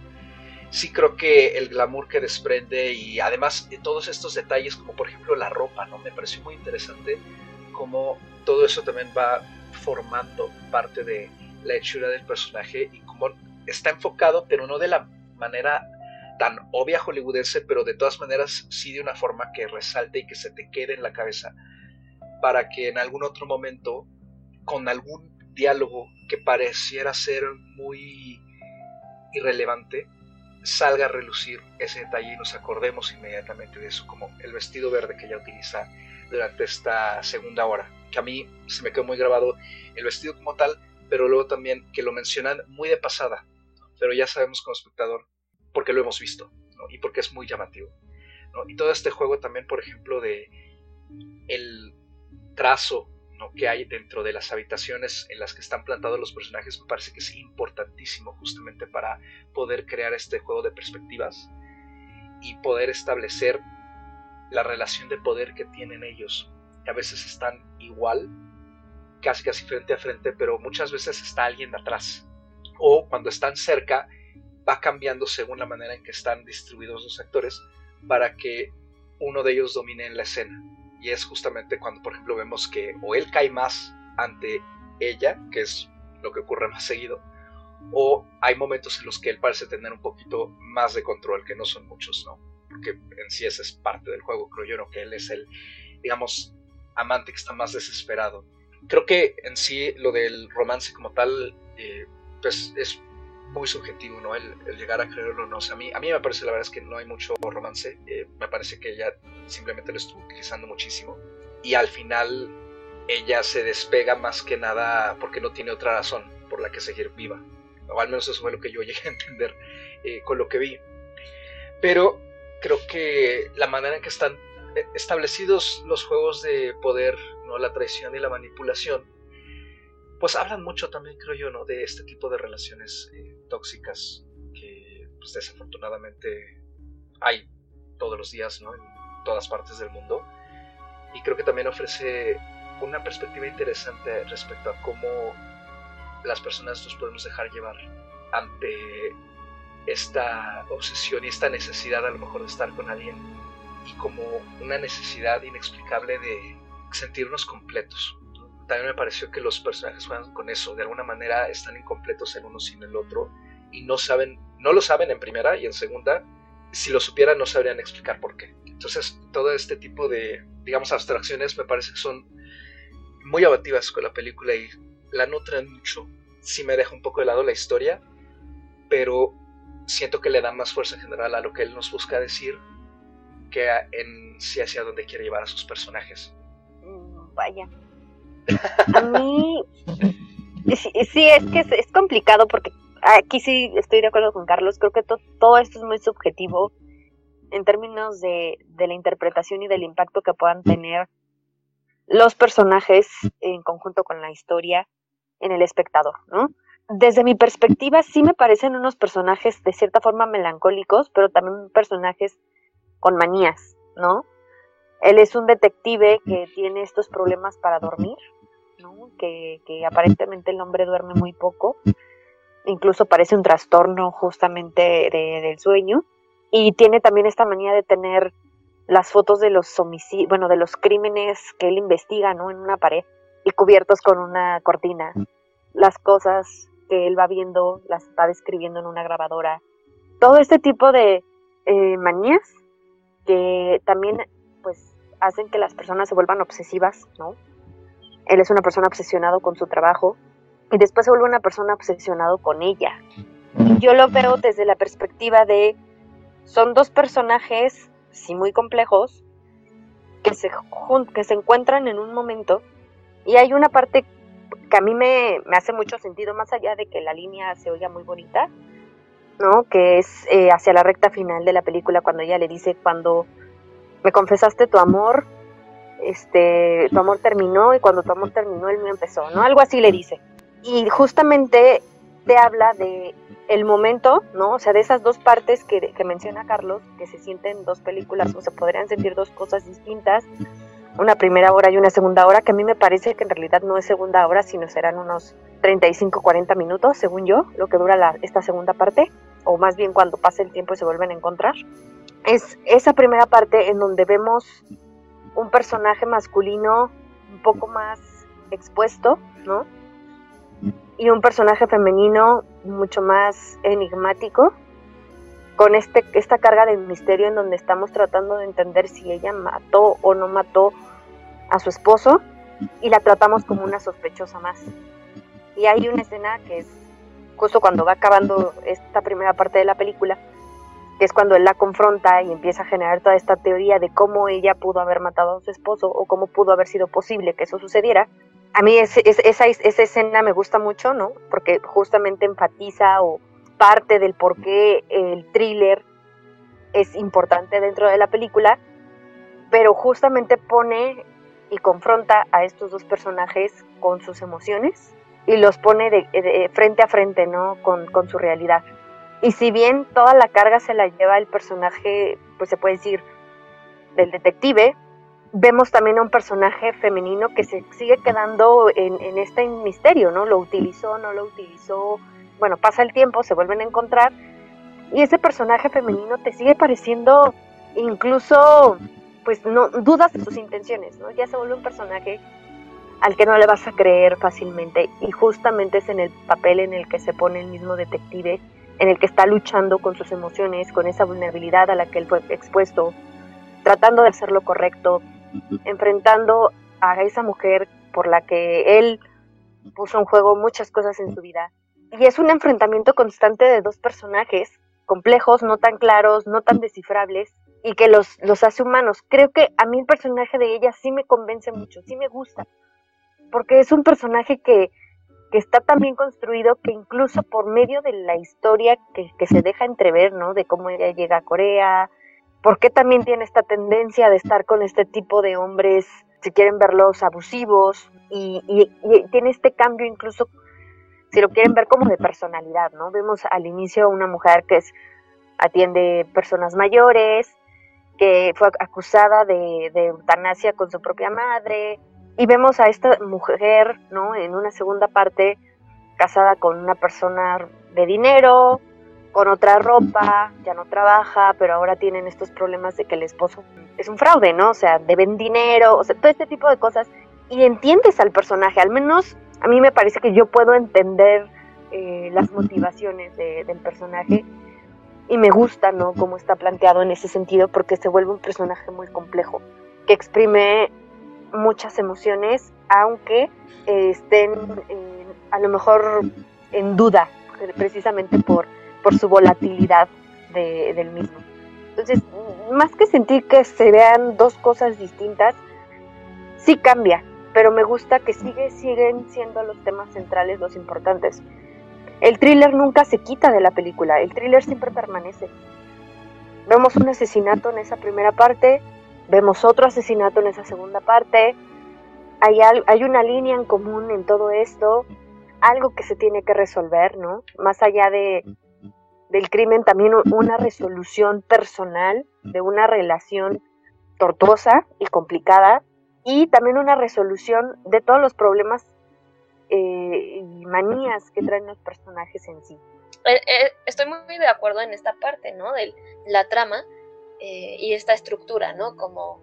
Sí creo que el glamour que desprende y además de todos estos detalles, como por ejemplo la ropa, ¿no? Me pareció muy interesante cómo todo eso también va formando parte de la hechura del personaje y cómo está enfocado, pero no de la manera tan obvia hollywoodense, pero de todas maneras sí de una forma que resalte y que se te quede en la cabeza para que en algún otro momento, con algún diálogo que pareciera ser muy irrelevante, salga a relucir ese detalle y nos acordemos inmediatamente de eso, como el vestido verde que ella utiliza durante esta segunda hora, que a mí se me quedó muy grabado el vestido como tal, pero luego también que lo mencionan muy de pasada, pero ya sabemos como espectador porque lo hemos visto y porque es muy llamativo. Y todo este juego también, por ejemplo, de el trazo ¿no? que hay dentro de las habitaciones en las que están plantados los personajes me parece que es importantísimo justamente para poder crear este juego de perspectivas y poder establecer la relación de poder que tienen ellos, que a veces están igual, casi casi frente a frente, pero muchas veces está alguien atrás. O cuando están cerca, va cambiando según la manera en que están distribuidos los actores para que uno de ellos domine en la escena. Y es justamente cuando, por ejemplo, vemos que o él cae más ante ella, que es lo que ocurre más seguido, o hay momentos en los que él parece tener un poquito más de control, que no son muchos, ¿no? Porque en sí esa es parte del juego, creo yo, ¿no? Que él es el, digamos, amante que está más desesperado. Creo que en sí lo del romance como tal, eh, pues es muy subjetivo, ¿no? El, llegar a creerlo o no. A mí, a mí me parece, la verdad es que no hay mucho romance. Eh, me parece que ella simplemente lo estuvo utilizando muchísimo. Y al final ella se despega más que nada porque no tiene otra razón por la que seguir viva. O al menos eso fue lo que yo llegué a entender eh, con lo que vi. Pero creo que la manera en que están eh, establecidos los juegos de poder, ¿no? la traición y la manipulación, pues hablan mucho también, creo yo, ¿no? De este tipo de relaciones eh, tóxicas que pues, desafortunadamente hay todos los días, ¿no? En todas partes del mundo. Y creo que también ofrece una perspectiva interesante respecto a cómo las personas nos podemos dejar llevar ante esta obsesión y esta necesidad a lo mejor de estar con alguien y como una necesidad inexplicable de sentirnos completos también me pareció que los personajes juegan con eso. De alguna manera están incompletos el uno sin el otro y no saben, no lo saben en primera y en segunda, si lo supieran no sabrían explicar por qué. Entonces, todo este tipo de, digamos, abstracciones me parece que son muy abativas con la película y la nutren mucho. Sí me deja un poco de lado la historia, pero siento que le da más fuerza en general a lo que él nos busca decir que en sí hacia dónde quiere llevar a sus personajes. Mm, vaya, a mí, sí, es que es, complicado porque aquí sí estoy de acuerdo con Carlos, creo que todo esto es muy subjetivo en términos de, de la interpretación y del impacto que puedan tener los personajes en conjunto con la historia en el espectador, ¿no? Desde mi perspectiva sí me parecen unos personajes de cierta forma melancólicos, pero también personajes con manías, ¿no? Él es un detective que tiene estos problemas para dormir, que, aparentemente el hombre duerme muy poco, incluso parece un trastorno justamente del sueño, y tiene también esta manía de tener las fotos de los homicidios, bueno, de los crímenes que él investiga, ¿no? En una pared y cubiertos con una cortina. Las cosas que él va viendo las va describiendo en una grabadora. Todo este tipo de eh, manías que también, pues, hacen que las personas se vuelvan obsesivas, ¿no? Él es una persona obsesionado con su trabajo y después se vuelve una persona obsesionado con ella. Yo lo veo desde la perspectiva de, son dos personajes, sí muy complejos, que se, que se encuentran en un momento y hay una parte que a mí me, me hace mucho sentido, más allá de que la línea se oiga muy bonita, ¿no? Que es eh, hacia la recta final de la película cuando ella le dice cuando me confesaste tu amor, este, tu amor terminó y cuando tu amor terminó el mío empezó, ¿no? Algo así le dice. Y justamente te habla de el momento, ¿no? O sea, de esas dos partes que, que menciona Carlos, que se sienten dos películas o se podrían sentir dos cosas distintas, una primera hora y una segunda hora, que a mí me parece que en realidad no es segunda hora, sino serán unos 35, 40 minutos, según yo, lo que dura esta segunda parte, o más bien cuando pase el tiempo y se vuelven a encontrar. Es esa primera parte en donde vemos un personaje masculino un poco más expuesto, ¿no? Y un personaje femenino mucho más enigmático, con este, esta carga de misterio en donde estamos tratando de entender si ella mató o no mató a su esposo y la tratamos como una sospechosa más. Y hay una escena que es justo cuando va acabando esta primera parte de la película, que es cuando él la confronta y empieza a generar toda esta teoría de cómo ella pudo haber matado a su esposo o cómo pudo haber sido posible que eso sucediera. A mí esa, escena me gusta mucho, ¿no? Porque justamente enfatiza o parte del por qué el thriller es importante dentro de la película, pero justamente pone y confronta a estos dos personajes con sus emociones y los pone de, frente a frente, ¿no? Con, con, su realidad. Y si bien toda la carga se la lleva el personaje, pues se puede decir, del detective, vemos también a un personaje femenino que se sigue quedando en, en este misterio, ¿no? Lo utilizó, no lo utilizó. Bueno, pasa el tiempo, se vuelven a encontrar y ese personaje femenino te sigue pareciendo incluso pues no dudas de sus intenciones, ¿no? Ya se vuelve un personaje al que no le vas a creer fácilmente y justamente es en el papel en el que se pone el mismo detective, en el que está luchando con sus emociones, con esa vulnerabilidad a la que él fue expuesto, tratando de hacer lo correcto, enfrentando a esa mujer por la que él puso en juego muchas cosas en su vida. Y es un enfrentamiento constante de dos personajes complejos, no tan claros, no tan descifrables, y que los, los hace humanos. Creo que a mí el personaje de ella sí me convence mucho, sí me gusta, porque es un personaje que, que está tan bien construido que incluso por medio de la historia que, se deja entrever, ¿no? De cómo ella llega a Corea, por qué también tiene esta tendencia de estar con este tipo de hombres, si quieren verlos abusivos, y, y, y tiene este cambio incluso, si lo quieren ver como de personalidad, ¿no? Vemos al inicio una mujer que es atiende personas mayores, que fue acusada de, eutanasia con su propia madre. Y vemos a esta mujer, ¿no? En una segunda parte, casada con una persona de dinero, con otra ropa, ya no trabaja, pero ahora tienen estos problemas de que el esposo es un fraude, ¿no? O sea, deben dinero, o sea, todo este tipo de cosas. Y entiendes al personaje, al menos a mí me parece que yo puedo entender eh, las motivaciones del personaje y me gusta, ¿no? Cómo está planteado en ese sentido porque se vuelve un personaje muy complejo, que exprime muchas emociones, aunque eh, estén a lo mejor en duda, precisamente por, por su volatilidad del mismo. Entonces, más que sentir que se vean dos cosas distintas, sí cambia, pero me gusta que sigue, siguen siendo los temas centrales los importantes. El thriller nunca se quita de la película, el thriller siempre permanece. Vemos un asesinato en esa primera parte, vemos otro asesinato en esa segunda parte, hay, hay una línea en común en todo esto, algo que se tiene que resolver, ¿no? Más allá de, del crimen, también una resolución personal de una relación tortuosa y complicada y también una resolución de todos los problemas eh, y manías que traen los personajes en sí. Eh, eh, estoy muy de acuerdo en esta parte, ¿no? De la trama y esta estructura, ¿no? Como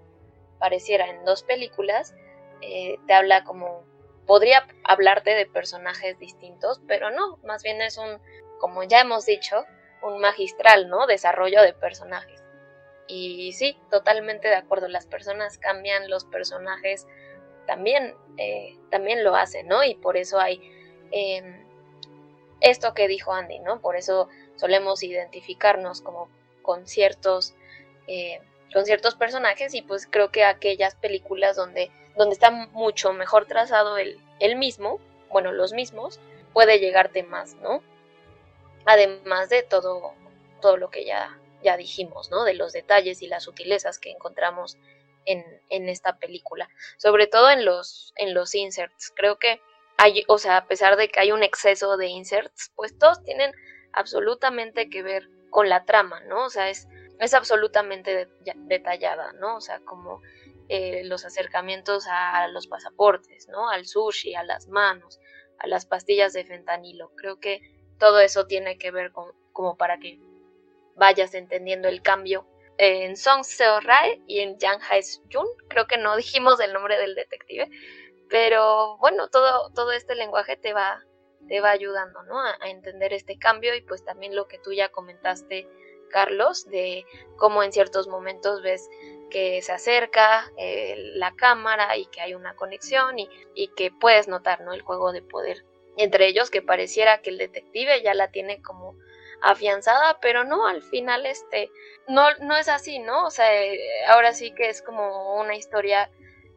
pareciera en dos películas, te habla como, podría hablarte de personajes distintos, pero no, más bien es un, como ya hemos dicho, un magistral, ¿no? Desarrollo de personajes. Y sí, totalmente de acuerdo, las personas cambian, los personajes también, eh, también lo hace, ¿no? Y por eso hay em, esto que dijo Andy, ¿no? Por eso solemos identificarnos como con ciertos, eh, con ciertos personajes y pues creo que aquellas películas donde, donde está mucho mejor trazado el, el mismo, bueno, los mismos, puede llegarte más, ¿no? además de todo, todo lo que ya, ya dijimos, ¿no? De los detalles y las sutilezas que encontramos en, en, esta película, sobre todo en los, en los inserts. Creo que hay, o sea, a pesar de que hay un exceso de inserts, pues todos tienen absolutamente que ver con la trama, ¿no? O sea, es, es absolutamente detallada, ¿no? O sea, como eh, los acercamientos a los pasaportes, ¿no? Al sushi, a las manos, a las pastillas de fentanilo. Creo que todo eso tiene que ver con, como para que vayas entendiendo el cambio en Song Seo Rae y en Jang Hae Jun. Creo que no dijimos el nombre del detective, pero bueno, todo, todo este lenguaje te va, te va ayudando, ¿no? A, entender este cambio y pues también lo que tú ya comentaste, Carlos, de cómo en ciertos momentos ves que se acerca eh, la cámara y que hay una conexión y, que puedes notar, ¿no? El juego de poder entre ellos que pareciera que el detective ya la tiene como afianzada, pero no, al final este, no, no es así, ¿no? O sea, eh, ahora sí que es como una historia,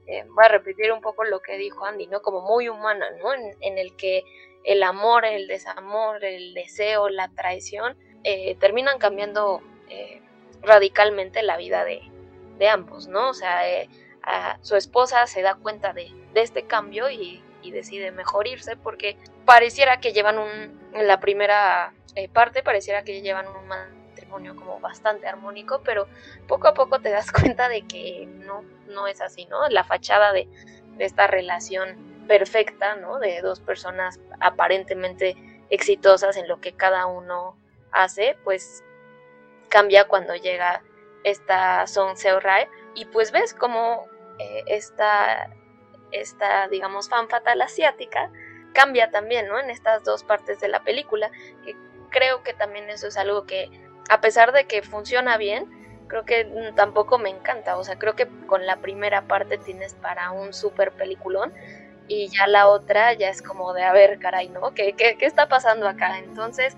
eh, voy a repetir un poco lo que dijo Andy, ¿no? Como muy humana, ¿no? En, el que el amor, el desamor, el deseo, la traición, eh, terminan cambiando radicalmente la vida de, ambos, ¿no? O sea, a su esposa se da cuenta de, este cambio y decide mejor irse porque pareciera que llevan un, en la primera eh, parte pareciera que llevan un matrimonio como bastante armónico, pero poco a poco te das cuenta de que no, no es así, ¿no? La fachada de esta relación perfecta, ¿no? De dos personas aparentemente exitosas en lo que cada uno hace, pues cambia cuando llega esta Song Seo Rae y pues ves como eh, esta esta, digamos, fan fatal asiática cambia también, ¿no? En estas dos partes de la película, que creo que también eso es algo que, a pesar de que funciona bien, creo que tampoco me encanta, o sea, creo que con la primera parte tienes para un super peliculón y ya la otra ya es como de, a ver, caray, ¿no? ¿Qué, qué, qué está pasando acá? Entonces,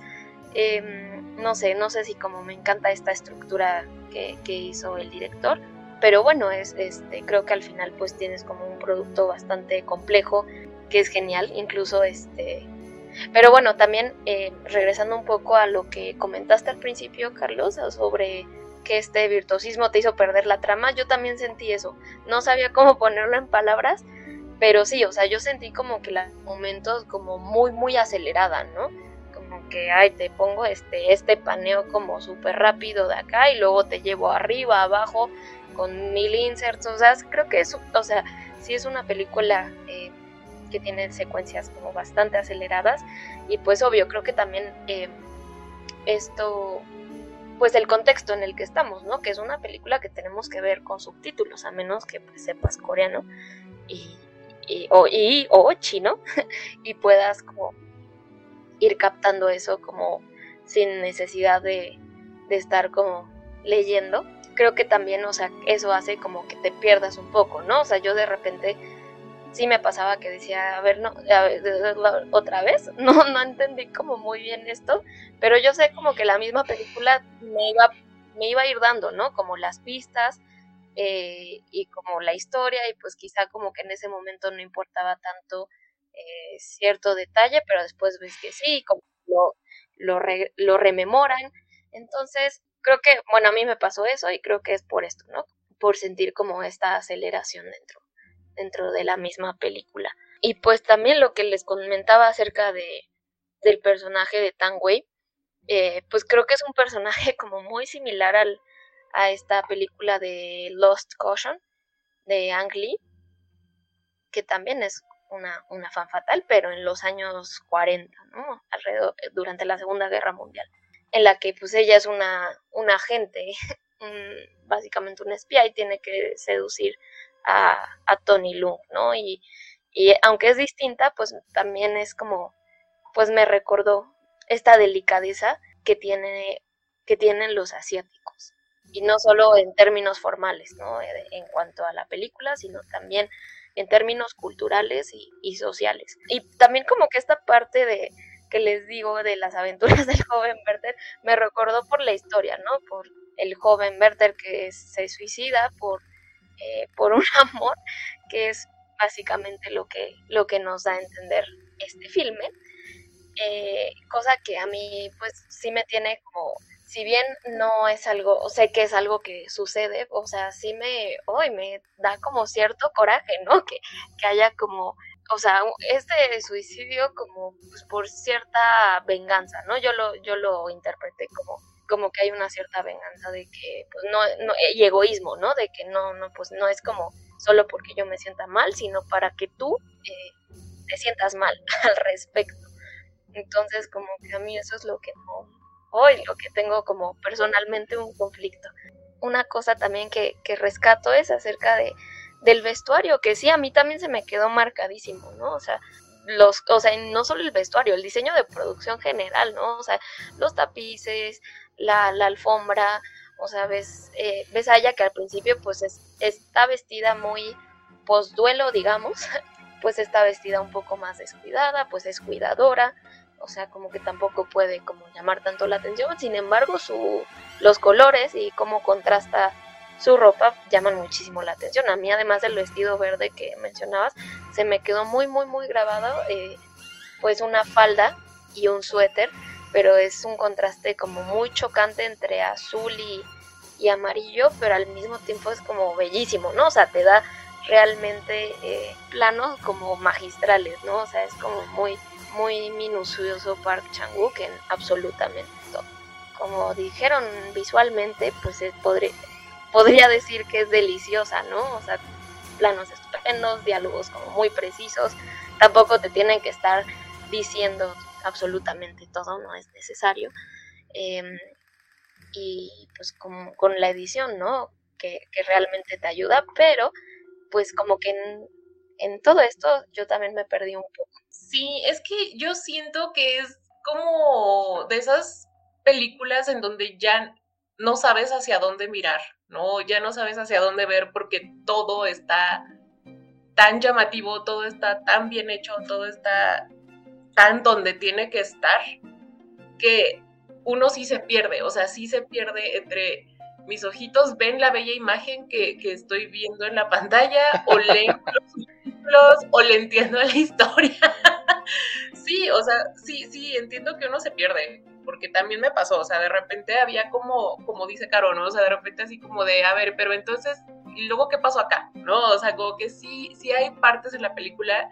em, no sé, no sé si como me encanta esta estructura que, hizo el director, pero bueno, es, este, creo que al final pues tienes como un producto bastante complejo que es genial, incluso este... Pero bueno, también eh, regresando un poco a lo que comentaste al principio, Carlos, sobre que este virtuosismo te hizo perder la trama, yo también sentí eso. No sabía cómo ponerlo en palabras, pero sí, o sea, yo sentí como que la momentos como muy, muy acelerada, ¿no? Que, ay, te pongo este, este paneo como súper rápido de acá y luego te llevo arriba, abajo, con mil inserts, o sea, creo que es, o sea, sí es una película eh, que tiene secuencias como bastante aceleradas y pues obvio, creo que también eh, esto, pues el contexto en el que estamos, ¿no? Que es una película que tenemos que ver con subtítulos, a menos que pues, sepas coreano y, o, y, o chino y puedas como ir captando eso como sin necesidad de, de estar como leyendo creo que también, o sea, eso hace como que te pierdas un poco, ¿no? O sea, yo de repente sí me pasaba que decía, a ver, no, otra vez, no, no entendí como muy bien esto, pero yo sé como que la misma película me iba, me iba a ir dando, ¿no? Como las pistas eh, y como la historia y pues quizá como que en ese momento no importaba tanto eh, cierto detalle, pero después ves que sí, como lo, lo, lo rememoran. Entonces, creo que, bueno, a mí me pasó eso y creo que es por esto, ¿no? Por sentir como esta aceleración dentro, dentro de la misma película. Y pues también lo que les comentaba acerca de, del personaje de Tang Wei, eh, pues creo que es un personaje como muy similar al, a esta película de Lost Caution de Ang Lee, que también es una, una fan fatal, pero en los años 40, ¿no? Alrededor, durante la Segunda Guerra Mundial en la que pues ella es una, una agente, básicamente una espía y tiene que seducir a, a Tony Lung, ¿no? Y, y aunque es distinta, pues también es como, pues me recordó esta delicadeza que, tiene, que tienen los asiáticos. Y no solo en términos formales, ¿no? En cuanto a la película, sino también en términos culturales y, y sociales. Y también como que esta parte de, que les digo de las aventuras del joven Werther me recordó por la historia, ¿no? Por el joven Werther que se suicida por, eh, por un amor, que es básicamente lo que, lo que nos da a entender este filme. eh, cosa que a mí pues sí me tiene como, si bien no es algo, sé que es algo que sucede, o sea, sí me, hoy me da como cierto coraje, ¿no? Que, que haya como o sea, este suicidio como pues, por cierta venganza, ¿no? Yo lo, yo lo interpreté como, como que hay una cierta venganza de que, pues, no, no, y egoísmo, ¿no? De que no, no, pues, no es como solo porque yo me sienta mal, sino para que tú eh, te sientas mal al respecto. Entonces, como que a mí eso es lo que no, hoy lo que tengo como personalmente un conflicto. Una cosa también que, que rescato es acerca de del vestuario, que sí, a mí también se me quedó marcadísimo, ¿no? O sea, los, o sea, no solo el vestuario, el diseño de producción general, ¿no? O sea, los tapices, la, la alfombra, o sea, ves, eh, ves a ella que al principio pues está vestida muy post-duelo, digamos, pues está vestida un poco más descuidada, pues es cuidadora, o sea, como que tampoco puede como llamar tanto la atención, sin embargo, su, los colores y cómo contrasta su ropa llaman muchísimo la atención. A mí, además del vestido verde que mencionabas, se me quedó muy, muy, muy grabado, eh, pues una falda y un suéter, pero es un contraste como muy chocante entre azul y, amarillo, pero al mismo tiempo es como bellísimo, ¿no? O sea, te da realmente eh, planos como magistrales, ¿no? O sea, es como muy, muy minucioso Park Chang-wook en absolutamente todo. Como dijeron visualmente, pues es, podría, podría decir que es deliciosa, ¿no? O sea, planos estupendos, diálogos como muy precisos, tampoco te tienen que estar diciendo absolutamente todo, no es necesario. Em, y pues como con la edición, ¿no? Que, realmente te ayuda, pero pues como que en, en todo esto yo también me perdí un poco. Sí, es que yo siento que es como de esas películas en donde ya no sabes hacia dónde mirar, ¿no? Ya no sabes hacia dónde ver porque todo está tan llamativo, todo está tan bien hecho, todo está tan donde tiene que estar, que uno sí se pierde, o sea, sí se pierde entre mis ojitos ven la bella imagen que, estoy viendo en la pantalla o leen los títulos o le entiendo la historia. sí, o sea, sí, sí, entiendo que uno se pierde, porque también me pasó, o sea, de repente había como, como dice Caro, ¿no? O sea, de repente así como de, a ver, pero entonces, ¿y luego qué pasó acá? ¿No? O sea, como que sí, sí hay partes en la película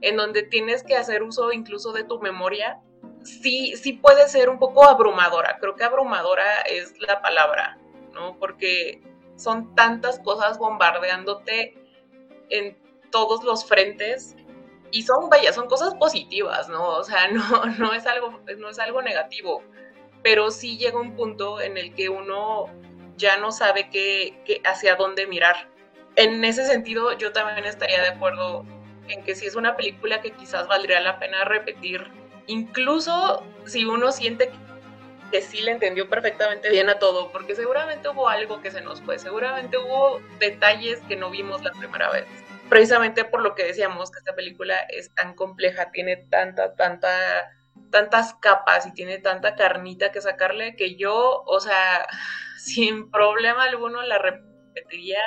en donde tienes que hacer uso incluso de tu memoria. Sí, sí puede ser un poco abrumadora, creo que abrumadora es la palabra, ¿no? Porque son tantas cosas bombardeándote en todos los frentes y son, vaya, son cosas positivas, ¿no? O sea, no, no, es, algo, no es algo negativo, pero sí llega un punto en el que uno ya no sabe qué, qué, hacia dónde mirar. En ese sentido, yo también estaría de acuerdo en que si es una película que quizás valdría la pena repetir, incluso si uno siente que sí le entendió perfectamente bien a todo, porque seguramente hubo algo que se nos fue, seguramente hubo detalles que no vimos la primera vez precisamente por lo que decíamos que esta película es tan compleja, tiene tanta, tanta, tantas capas y tiene tanta carnita que sacarle que yo, o sea, sin problema alguno la repetiría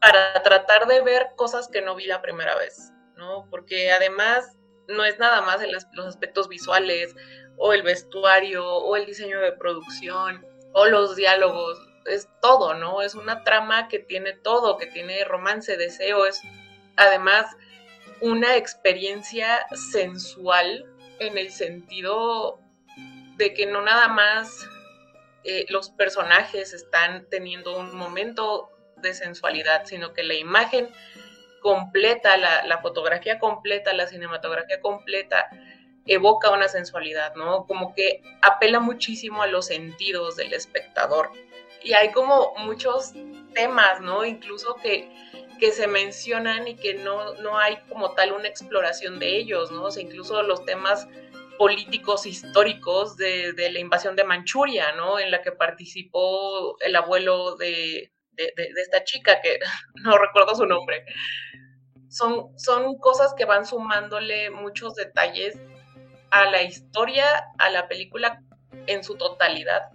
para tratar de ver cosas que no vi la primera vez, ¿no? Porque además no es nada más en los aspectos visuales o el vestuario o el diseño de producción o los diálogos, es todo, ¿no? Es una trama que tiene todo, que tiene romance, deseo, es además una experiencia sensual en el sentido de que no nada más eh, los personajes están teniendo un momento de sensualidad, sino que la imagen completa, la, fotografía completa, la cinematografía completa, evoca una sensualidad, ¿no? Como que apela muchísimo a los sentidos del espectador. Y hay como muchos temas, ¿no? Incluso que que se mencionan y que no, no hay como tal una exploración de ellos, ¿no? O sea, incluso los temas políticos históricos de, la invasión de Manchuria, ¿no? En la que participó el abuelo de, esta chica, que no recuerdo su nombre. Son, son cosas que van sumándole muchos detalles a la historia, a la película en su totalidad,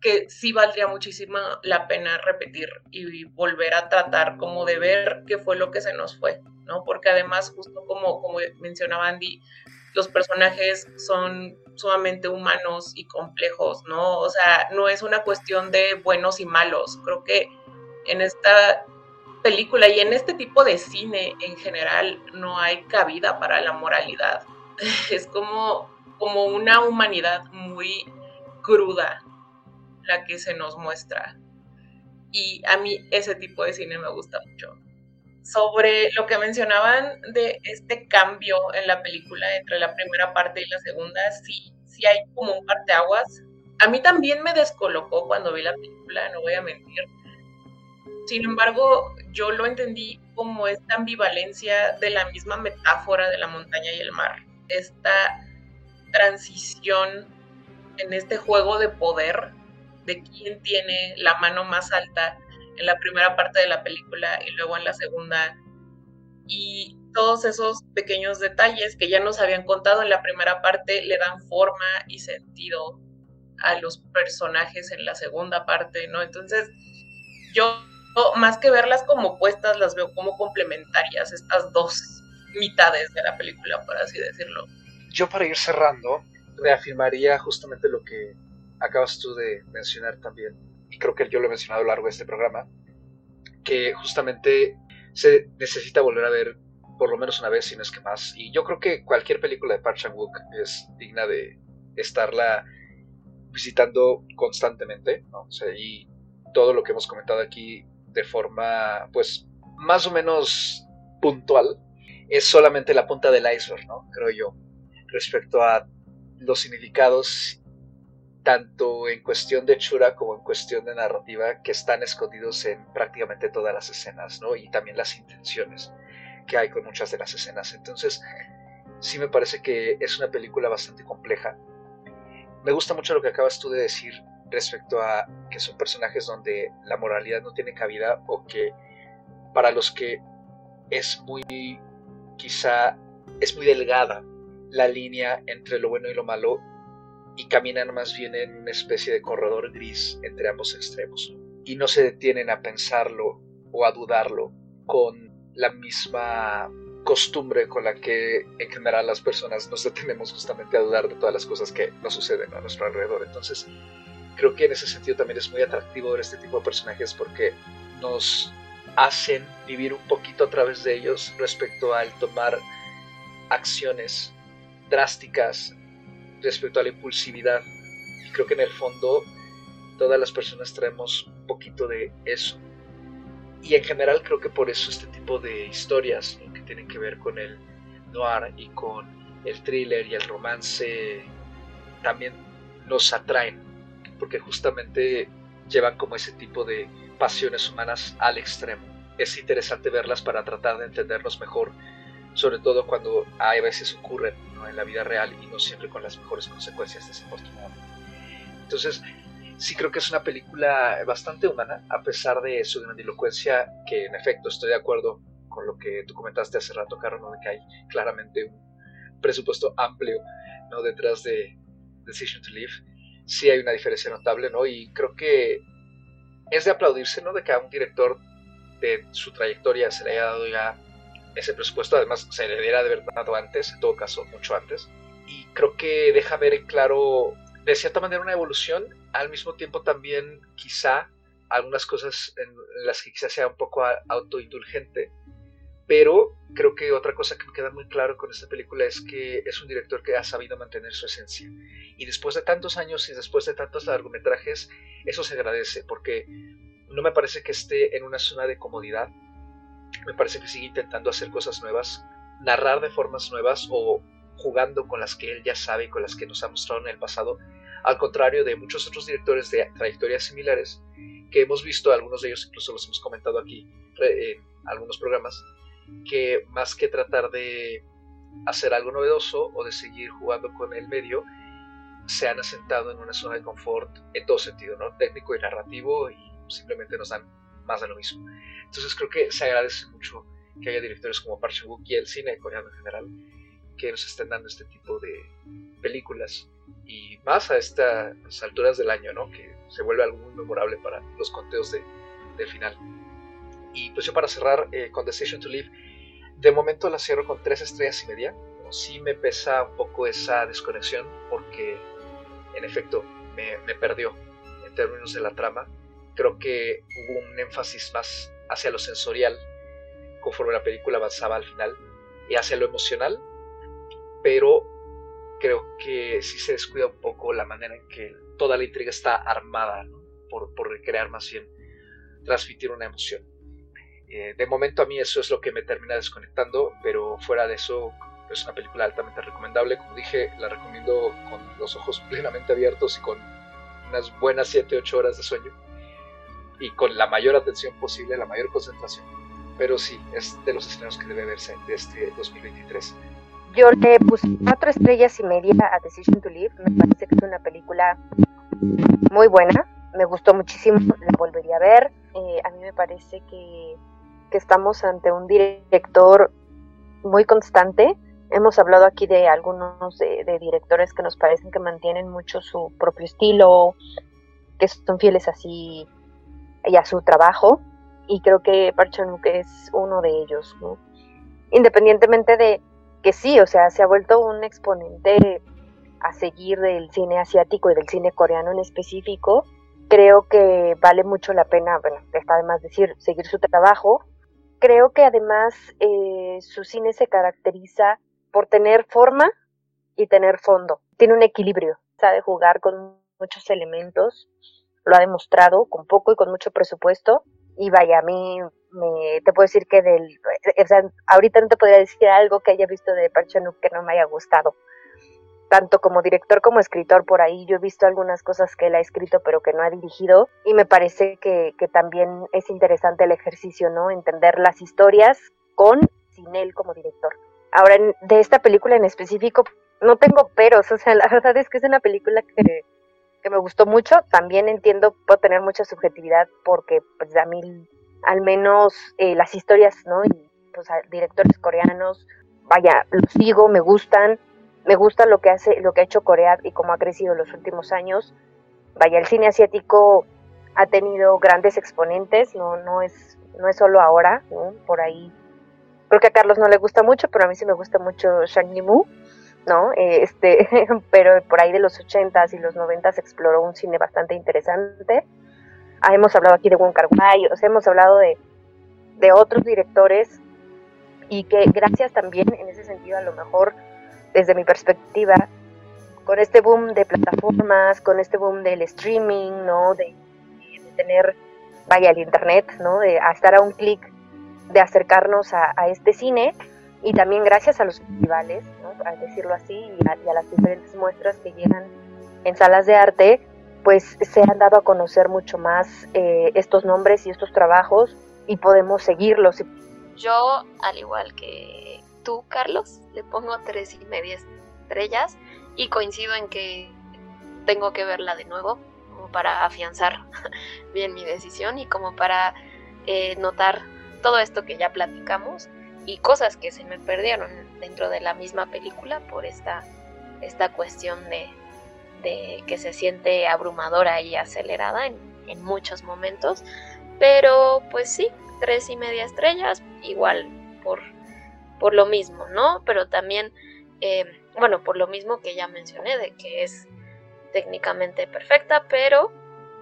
que sí valdría muchísimo la pena repetir y volver a tratar como de ver qué fue lo que se nos fue, ¿no? Porque además, justo como, como mencionaba Andy, los personajes son sumamente humanos y complejos, ¿no? O sea, no es una cuestión de buenos y malos. Creo que en esta película y en este tipo de cine en general no hay cabida para la moralidad. Es como, como una humanidad muy cruda la que se nos muestra. Y a mí ese tipo de cine me gusta mucho. Sobre lo que mencionaban de este cambio en la película entre la primera parte y la segunda, sí, sí hay como un parteaguas. A mí también me descolocó cuando vi la película, no voy a mentir. Sin embargo, yo lo entendí como esta ambivalencia de la misma metáfora de la montaña y el mar. Esta transición en este juego de poder de quién tiene la mano más alta en la primera parte de la película y luego en la segunda. Y todos esos pequeños detalles que ya nos habían contado en la primera parte le dan forma y sentido a los personajes en la segunda parte, ¿no? Entonces, yo más que verlas como opuestas, las veo como complementarias, estas dos mitades de la película, por así decirlo. Yo para ir cerrando, reafirmaría justamente lo que acabas tú de mencionar también, y creo que yo lo he mencionado a lo largo de este programa, que justamente se necesita volver a ver por lo menos una vez, si no es que más. Y yo creo que cualquier película de Park Chan-wook es digna de estarla visitando constantemente, ¿no? O sea, y todo lo que hemos comentado aquí de forma, pues, más o menos puntual, es solamente la punta del iceberg, ¿no? Creo yo, respecto a los significados tanto en cuestión de chura como en cuestión de narrativa que están escondidos en prácticamente todas las escenas, ¿no? Y también las intenciones que hay con muchas de las escenas. Entonces, sí me parece que es una película bastante compleja. Me gusta mucho lo que acabas tú de decir respecto a que son personajes donde la moralidad no tiene cabida o que para los que es muy, quizá, es muy delgada la línea entre lo bueno y lo malo y caminan más bien en una especie de corredor gris entre ambos extremos y no se detienen a pensarlo o a dudarlo con la misma costumbre con la que en general las personas nos detenemos justamente a dudar de todas las cosas que nos suceden a nuestro alrededor. Entonces, creo que en ese sentido también es muy atractivo ver este tipo de personajes porque nos hacen vivir un poquito a través de ellos respecto al tomar acciones drásticas respecto a la impulsividad. Y creo que en el fondo todas las personas traemos un poquito de eso. Y en general creo que por eso este tipo de historias que tienen que ver con el noir y con el thriller y el romance también nos atraen porque justamente llevan como ese tipo de pasiones humanas al extremo. Es interesante verlas para tratar de entendernos mejor, sobre todo cuando a veces ocurren en la vida real y no siempre con las mejores consecuencias desafortunadamente. Entonces, sí creo que es una película bastante humana, a pesar de su grandilocuencia, que en efecto estoy de acuerdo con lo que tú comentaste hace rato, Carlos, ¿no? de que hay claramente un presupuesto amplio ¿no? detrás de Decision to Live sí hay una diferencia notable, ¿no? Y creo que es de aplaudirse, ¿no? De que a un director de su trayectoria se le haya dado ya ese presupuesto, además se le debiera de haber dado antes, en todo caso, mucho antes. Y creo que deja ver claro, de cierta manera, una evolución, al mismo tiempo también quizá algunas cosas en las que quizá sea un poco autoindulgente, pero creo que otra cosa que me queda muy claro con esta película es que es un director que ha sabido mantener su esencia. Y después de tantos años y después de tantos largometrajes, eso se agradece, porque no me parece que esté en una zona de comodidad. Me parece que sigue intentando hacer cosas nuevas, narrar de formas nuevas o jugando con las que él ya sabe y con las que nos ha mostrado en el pasado, al contrario de muchos otros directores de trayectorias similares que hemos visto, algunos de ellos incluso los hemos comentado aquí en algunos programas, que más que tratar de hacer algo novedoso o de seguir jugando con el medio, se han asentado en una zona de confort en todo sentido, ¿no? Técnico y narrativo y simplemente nos dan más de lo mismo. Entonces creo que se agradece mucho que haya directores como Park Chan-wook y el cine coreano en general que nos estén dando este tipo de películas y más a estas alturas del año, ¿no? Que se vuelve algo muy memorable para los conteos de, del final. Y pues yo para cerrar eh, con Decision to Live, de momento la cierro con tres estrellas y media. sí me pesa un poco esa desconexión porque en efecto me, me perdió en términos de la trama. Creo que hubo un énfasis más hacia lo sensorial conforme la película avanzaba al final y hacia lo emocional, pero creo que sí se descuida un poco la manera en que toda la intriga está armada por, por recrear más bien, transmitir una emoción. Eh, de momento a mí eso es lo que me termina desconectando, pero fuera de eso es una película altamente recomendable. Como dije, la recomiendo con los ojos plenamente abiertos y con unas buenas 7-8 horas de sueño y con la mayor atención posible, la mayor concentración. Pero sí, es de los estrenos que debe verse de este 2023. Yo le puse cuatro estrellas y media a Decision to Live. Me parece que es una película muy buena. Me gustó muchísimo, la volvería a ver. Eh, a mí me parece que, que estamos ante un director muy constante. Hemos hablado aquí de algunos de, de, directores que nos parecen que mantienen mucho su propio estilo, que son fieles así y a su trabajo. Y creo que Park Chan-wook es uno de ellos, ¿no? Independientemente de, que sí, o sea, se ha vuelto un exponente a seguir del cine asiático y del cine coreano en específico. Creo que vale mucho la pena, bueno, está además decir, seguir su trabajo. Creo que además eh, su cine se caracteriza por tener forma y tener fondo. Tiene un equilibrio, sabe jugar con muchos elementos, lo ha demostrado con poco y con mucho presupuesto. Y vaya, a mí me, te puedo decir que del, o sea, ahorita no te podría decir algo que haya visto de Park Chan que no me haya gustado. Tanto como director como escritor por ahí, yo he visto algunas cosas que él ha escrito pero que no ha dirigido y me parece que, también es interesante el ejercicio, ¿no? Entender las historias con, sin él como director. Ahora, de esta película en específico, no tengo peros, o sea, la verdad es que es una película que, que me gustó mucho. También entiendo, puedo tener mucha subjetividad porque pues a mí al menos eh, las historias, ¿no? Y pues directores coreanos, vaya, los sigo, me gustan, me gusta lo que hace, lo que ha hecho Corea y cómo ha crecido en los últimos años. Vaya, el cine asiático ha tenido grandes exponentes, no, no es, no es solo ahora, ¿no? Por ahí. Creo que a Carlos no le gusta mucho, pero a mí sí me gusta mucho Shang Yimou, ¿no? Eh, este, pero por ahí de los 80s y los 90s exploró un cine bastante interesante. Ah, hemos hablado aquí de Wong Kar o sea, hemos hablado de, de otros directores y que gracias también en ese sentido a lo mejor desde mi perspectiva con este boom de plataformas, con este boom del streaming, ¿no? De, de tener, vaya, el internet, ¿no? De estar a un clic de acercarnos a, a, este cine y también gracias a los festivales, ¿no? a decirlo así, y a, y a, las diferentes muestras que llegan en salas de arte, pues se han dado a conocer mucho más eh, estos nombres y estos trabajos y podemos seguirlos. Yo, al igual que tú, Carlos, le pongo tres y media estrellas y coincido en que tengo que verla de nuevo como para afianzar bien mi decisión y como para eh, notar todo esto que ya platicamos y cosas que se me perdieron dentro de la misma película por esta, esta cuestión de, de que se siente abrumadora y acelerada en, en, muchos momentos. Pero pues sí, tres y media estrellas, igual por, por lo mismo, ¿no? Pero también, eh, bueno, por lo mismo que ya mencioné, de que es técnicamente perfecta, pero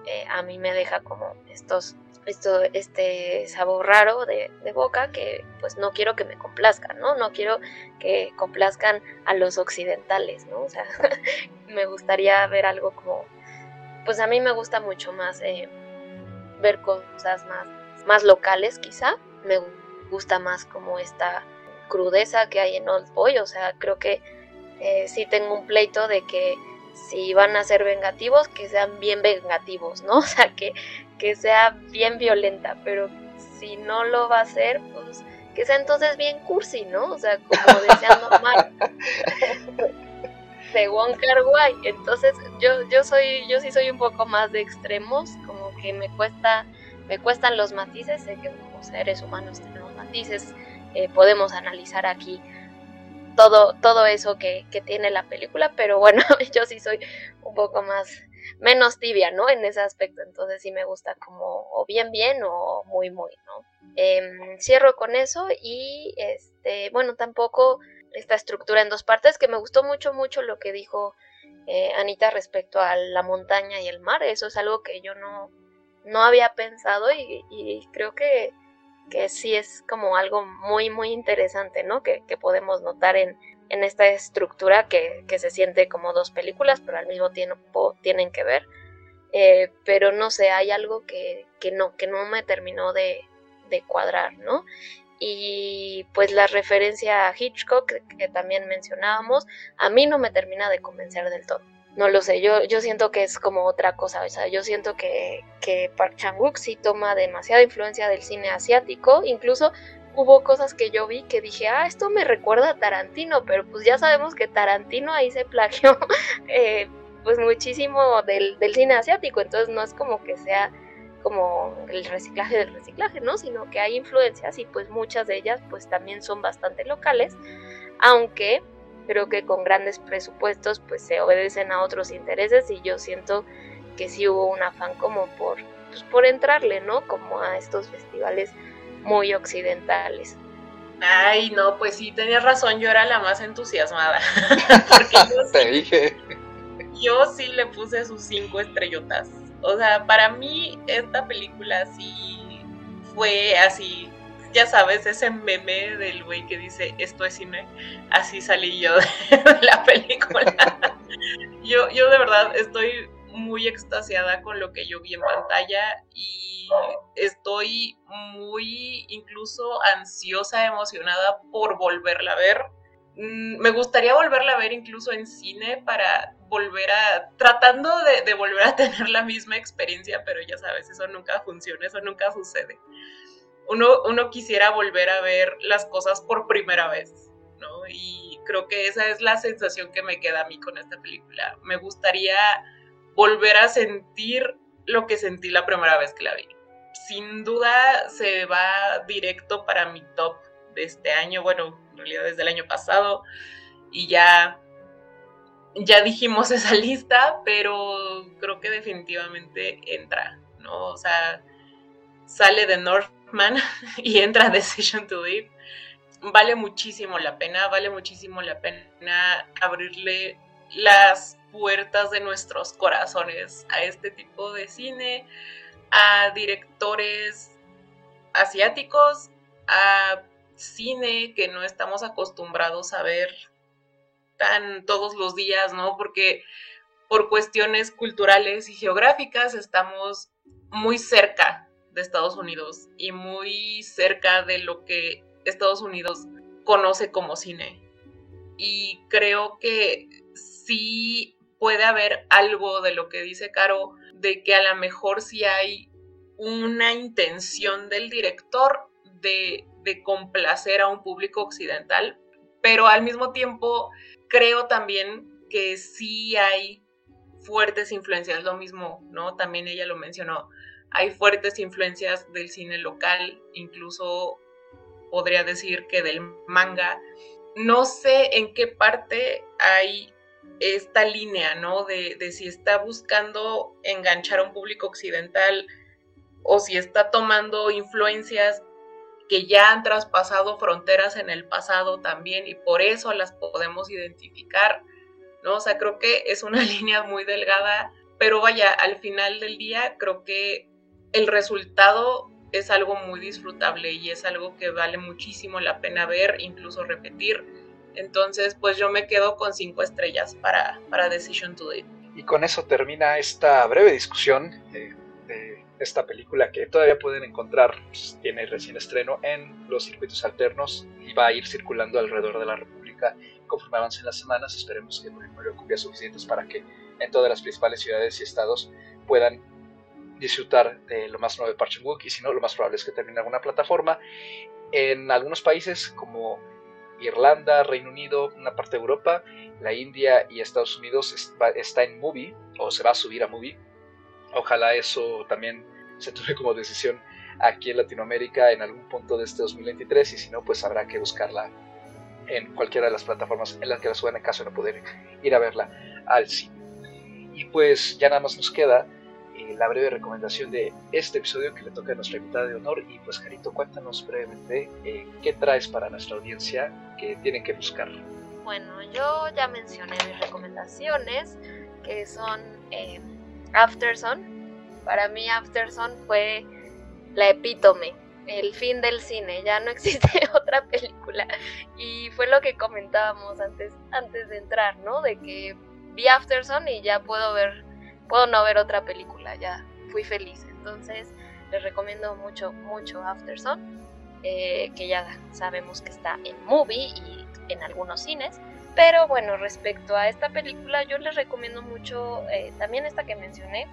eh, a mí me deja como estos esto, este sabor raro de, boca que pues no quiero que me complazcan, ¿no? No quiero que complazcan a los occidentales, ¿no? O sea, me gustaría ver algo como, pues a mí me gusta mucho más eh, ver cosas más, más locales quizá, me gusta más como esta crudeza que hay en Old Boy, o sea, creo que eh, sí tengo un pleito de que si van a ser vengativos, que sean bien vengativos, ¿no? O sea, que, que sea bien violenta, pero si no lo va a hacer, pues que sea entonces bien cursi, ¿no? O sea, como decía normal. de Wong Kar Wai. Entonces, yo, yo soy, yo sí soy un poco más de extremos, como que me cuesta, me cuestan los matices, sé que como seres humanos tenemos matices, eh, podemos analizar aquí todo, todo eso que, que, tiene la película, pero bueno, yo sí soy un poco más, menos tibia, ¿no? En ese aspecto, entonces sí me gusta como o bien, bien o muy, muy, ¿no? Eh, cierro con eso y, este, bueno, tampoco esta estructura en dos partes, que me gustó mucho, mucho lo que dijo eh, Anita respecto a la montaña y el mar. Eso es algo que yo no, no había pensado y, creo que, que, sí es como algo muy, muy interesante, ¿no? Que, podemos notar en, en esta estructura que, que, se siente como dos películas, pero al mismo tiempo tienen que ver. Eh, pero no sé, hay algo que, que, no, que no me terminó de, de cuadrar, ¿no? y pues la referencia a Hitchcock que, también mencionábamos, a mí no me termina de convencer del todo. No lo sé, yo, yo siento que es como otra cosa, o sea, yo siento que, que Park Chan-wook sí toma demasiada influencia del cine asiático, incluso hubo cosas que yo vi que dije, ah, esto me recuerda a Tarantino, pero pues ya sabemos que Tarantino ahí se plagió eh, pues muchísimo del, del cine asiático, entonces no es como que sea como el reciclaje del reciclaje, ¿no? Sino que hay influencias y pues muchas de ellas pues también son bastante locales, aunque creo que con grandes presupuestos pues se obedecen a otros intereses y yo siento que sí hubo un afán como por, pues, por entrarle, ¿no? Como a estos festivales muy occidentales. Ay, no, pues sí, tenías razón, yo era la más entusiasmada. Porque yo Te dije. Yo sí le puse sus cinco estrellotas. O sea, para mí esta película sí fue así, ya sabes, ese meme del güey que dice esto es cine, así salí yo de, la película. yo, yo de verdad estoy muy extasiada con lo que yo vi en pantalla y estoy muy incluso ansiosa, emocionada por volverla a ver. Mm, me gustaría volverla a ver incluso en cine para volver a, tratando de, volver a tener la misma experiencia, pero ya sabes, eso nunca funciona, eso nunca sucede. Uno, uno quisiera volver a ver las cosas por primera vez, ¿no? Y creo que esa es la sensación que me queda a mí con esta película. Me gustaría volver a sentir lo que sentí la primera vez que la vi. Sin duda se va directo para mi top de este año, bueno, en realidad desde el año pasado, y ya ya dijimos esa lista, pero creo que definitivamente entra, ¿no? O sea, sale de Y entra Decision to Live. Vale muchísimo la pena, vale muchísimo la pena abrirle las puertas de nuestros corazones a este tipo de cine, a directores asiáticos, a cine que no estamos acostumbrados a ver tan todos los días, ¿no? Porque por cuestiones culturales y geográficas estamos muy cerca de Estados Unidos y muy cerca de lo que Estados Unidos conoce como cine. Y creo que sí puede haber algo de lo que dice Caro, de que a lo mejor sí hay una intención del director de, de complacer a un público occidental, pero al mismo tiempo creo también que sí hay fuertes influencias, lo mismo, ¿no? También ella lo mencionó, hay fuertes influencias del cine local, incluso podría decir que del manga. No sé en qué parte hay esta línea, ¿no? De, si está buscando enganchar a un público occidental o si está tomando influencias que ya han traspasado fronteras en el pasado también y por eso las podemos identificar, ¿no? O sea, creo que es una línea muy delgada, pero vaya, al final del día creo que el resultado es algo muy disfrutable y es algo que vale muchísimo la pena ver, incluso repetir. Entonces, pues yo me quedo con cinco estrellas para, para Decision Today. Y con eso termina esta breve discusión de esta película que todavía pueden encontrar, pues, tiene recién estreno en los circuitos alternos y va a ir circulando alrededor de la República conforme avancen las semanas. Esperemos que no haya copias suficientes para que en todas las principales ciudades y estados puedan disfrutar de lo más nuevo de Parching Book y si no, lo más probable es que termine alguna plataforma. En algunos países como Irlanda, Reino Unido, una parte de Europa, la India y Estados Unidos está en Movie o se va a subir a Movie Ojalá eso también se tome como decisión aquí en Latinoamérica en algún punto de este 2023 y si no, pues habrá que buscarla en cualquiera de las plataformas en las que la suban en caso de no poder ir a verla al cine. Y pues ya nada más nos queda eh, la breve recomendación de este episodio que le toca a nuestra invitada de honor. Y pues, Carito, cuéntanos brevemente eh, qué traes para nuestra audiencia que tienen que buscar. Bueno, yo ya mencioné mis recomendaciones, que son eh, Afterson. Para mí, Afterson fue la epítome, el fin del cine. Ya no existe otra película. Y fue lo que comentábamos antes, antes de entrar, ¿no? De que vi Afterson y ya puedo ver puedo no ver otra película, ya fui feliz. Entonces les recomiendo mucho, mucho Afterson, eh, que ya sabemos que está en movie y en algunos cines. Pero bueno, respecto a esta película, yo les recomiendo mucho eh, también esta que mencioné,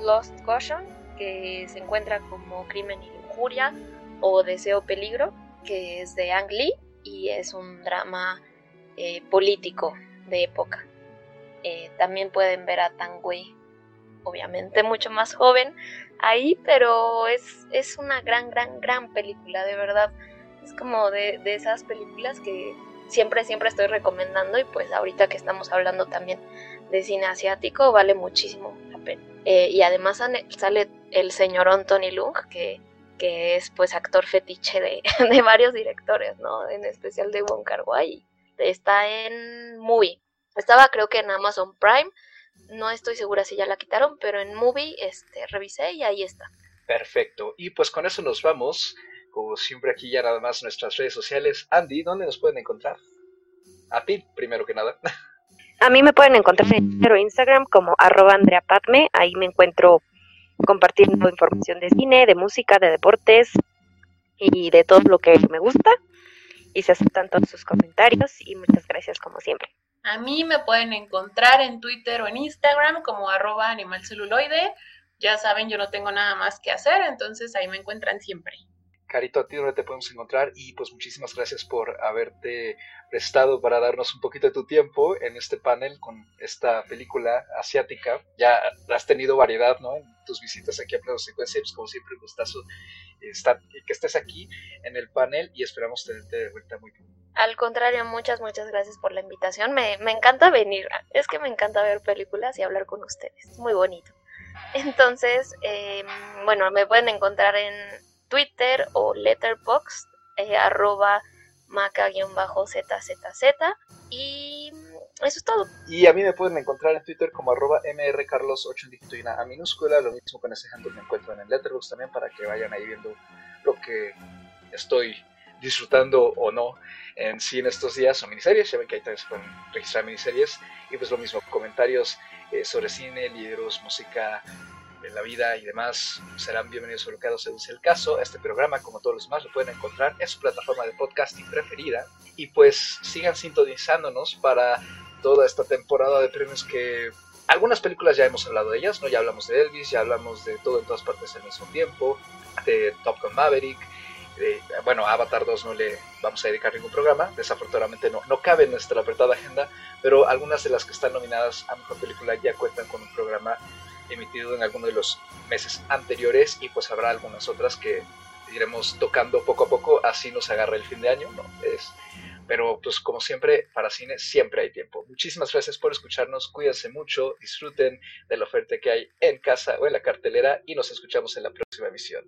Lost Caution, que se encuentra como Crimen y Injuria o Deseo Peligro, que es de Ang Lee y es un drama eh, político de época. también pueden ver a Tang Wei obviamente mucho más joven ahí, pero es, es una gran, gran, gran película, de verdad. Es como de, esas películas que siempre, siempre estoy recomendando y pues ahorita que estamos hablando también de cine asiático, vale muchísimo la pena. Eh, y además sale el señor Anthony Lung, que, que es pues actor fetiche de, de, varios directores, ¿no? En especial de Wong Kar Wai. Está en Movie. Estaba creo que en Amazon Prime no estoy segura si ya la quitaron, pero en Movie este, revisé y ahí está. Perfecto. Y pues con eso nos vamos. Como siempre aquí ya nada más nuestras redes sociales. Andy, ¿dónde nos pueden encontrar? A ti, primero que nada. A mí me pueden encontrar en Instagram como arroba Andrea Padme. Ahí me encuentro compartiendo información de cine, de música, de deportes y de todo lo que me gusta. Y se aceptan todos sus comentarios y muchas gracias como siempre. A mí me pueden encontrar en Twitter o en Instagram como arroba animalceluloide. Ya saben, yo no tengo nada más que hacer, entonces ahí me encuentran siempre. Carito, a ti donde te podemos encontrar y pues muchísimas gracias por haberte prestado para darnos un poquito de tu tiempo en este panel con esta película asiática. Ya has tenido variedad, ¿no? En tus visitas aquí a Plano Secuencia, pues como siempre, gustazo estar, que estés aquí en el panel y esperamos tenerte de vuelta muy pronto. Al contrario, muchas, muchas gracias por la invitación. Me, me encanta venir. Es que me encanta ver películas y hablar con ustedes. Muy bonito. Entonces, em, bueno, me pueden encontrar en Twitter o Letterboxd, eh, arroba maca-zzz. Y eso es todo. Y a mí me pueden encontrar en Twitter como arroba mrcarlos8 en a minúscula. Lo mismo con ese handle me encuentran en Letterboxd también para que vayan ahí viendo lo que estoy disfrutando o no en sí en estos días o miniseries. Ya ven que ahí también se pueden registrar miniseries. Y pues lo mismo, comentarios eh, sobre cine, libros, música, en la vida y demás serán bienvenidos colocados según sea el caso. Este programa, como todos los demás, lo pueden encontrar en su plataforma de podcasting preferida. Y pues sigan sintonizándonos para toda esta temporada de premios que algunas películas ya hemos hablado de ellas, ¿no? Ya hablamos de Elvis, ya hablamos de todo en todas partes al mismo tiempo, de Top Gun Maverick, bueno, a Avatar 2 no le vamos a dedicar ningún programa, desafortunadamente no, no cabe en nuestra apretada agenda, pero algunas de las que están nominadas a Mejor Película ya cuentan con un programa emitido en alguno de los meses anteriores y pues habrá algunas otras que iremos tocando poco a poco, así nos agarra el fin de año, ¿no? Es, pero pues como siempre, para cine siempre hay tiempo. Muchísimas gracias por escucharnos, cuídense mucho, disfruten de la oferta que hay en casa o en la cartelera y nos escuchamos en la próxima emisión.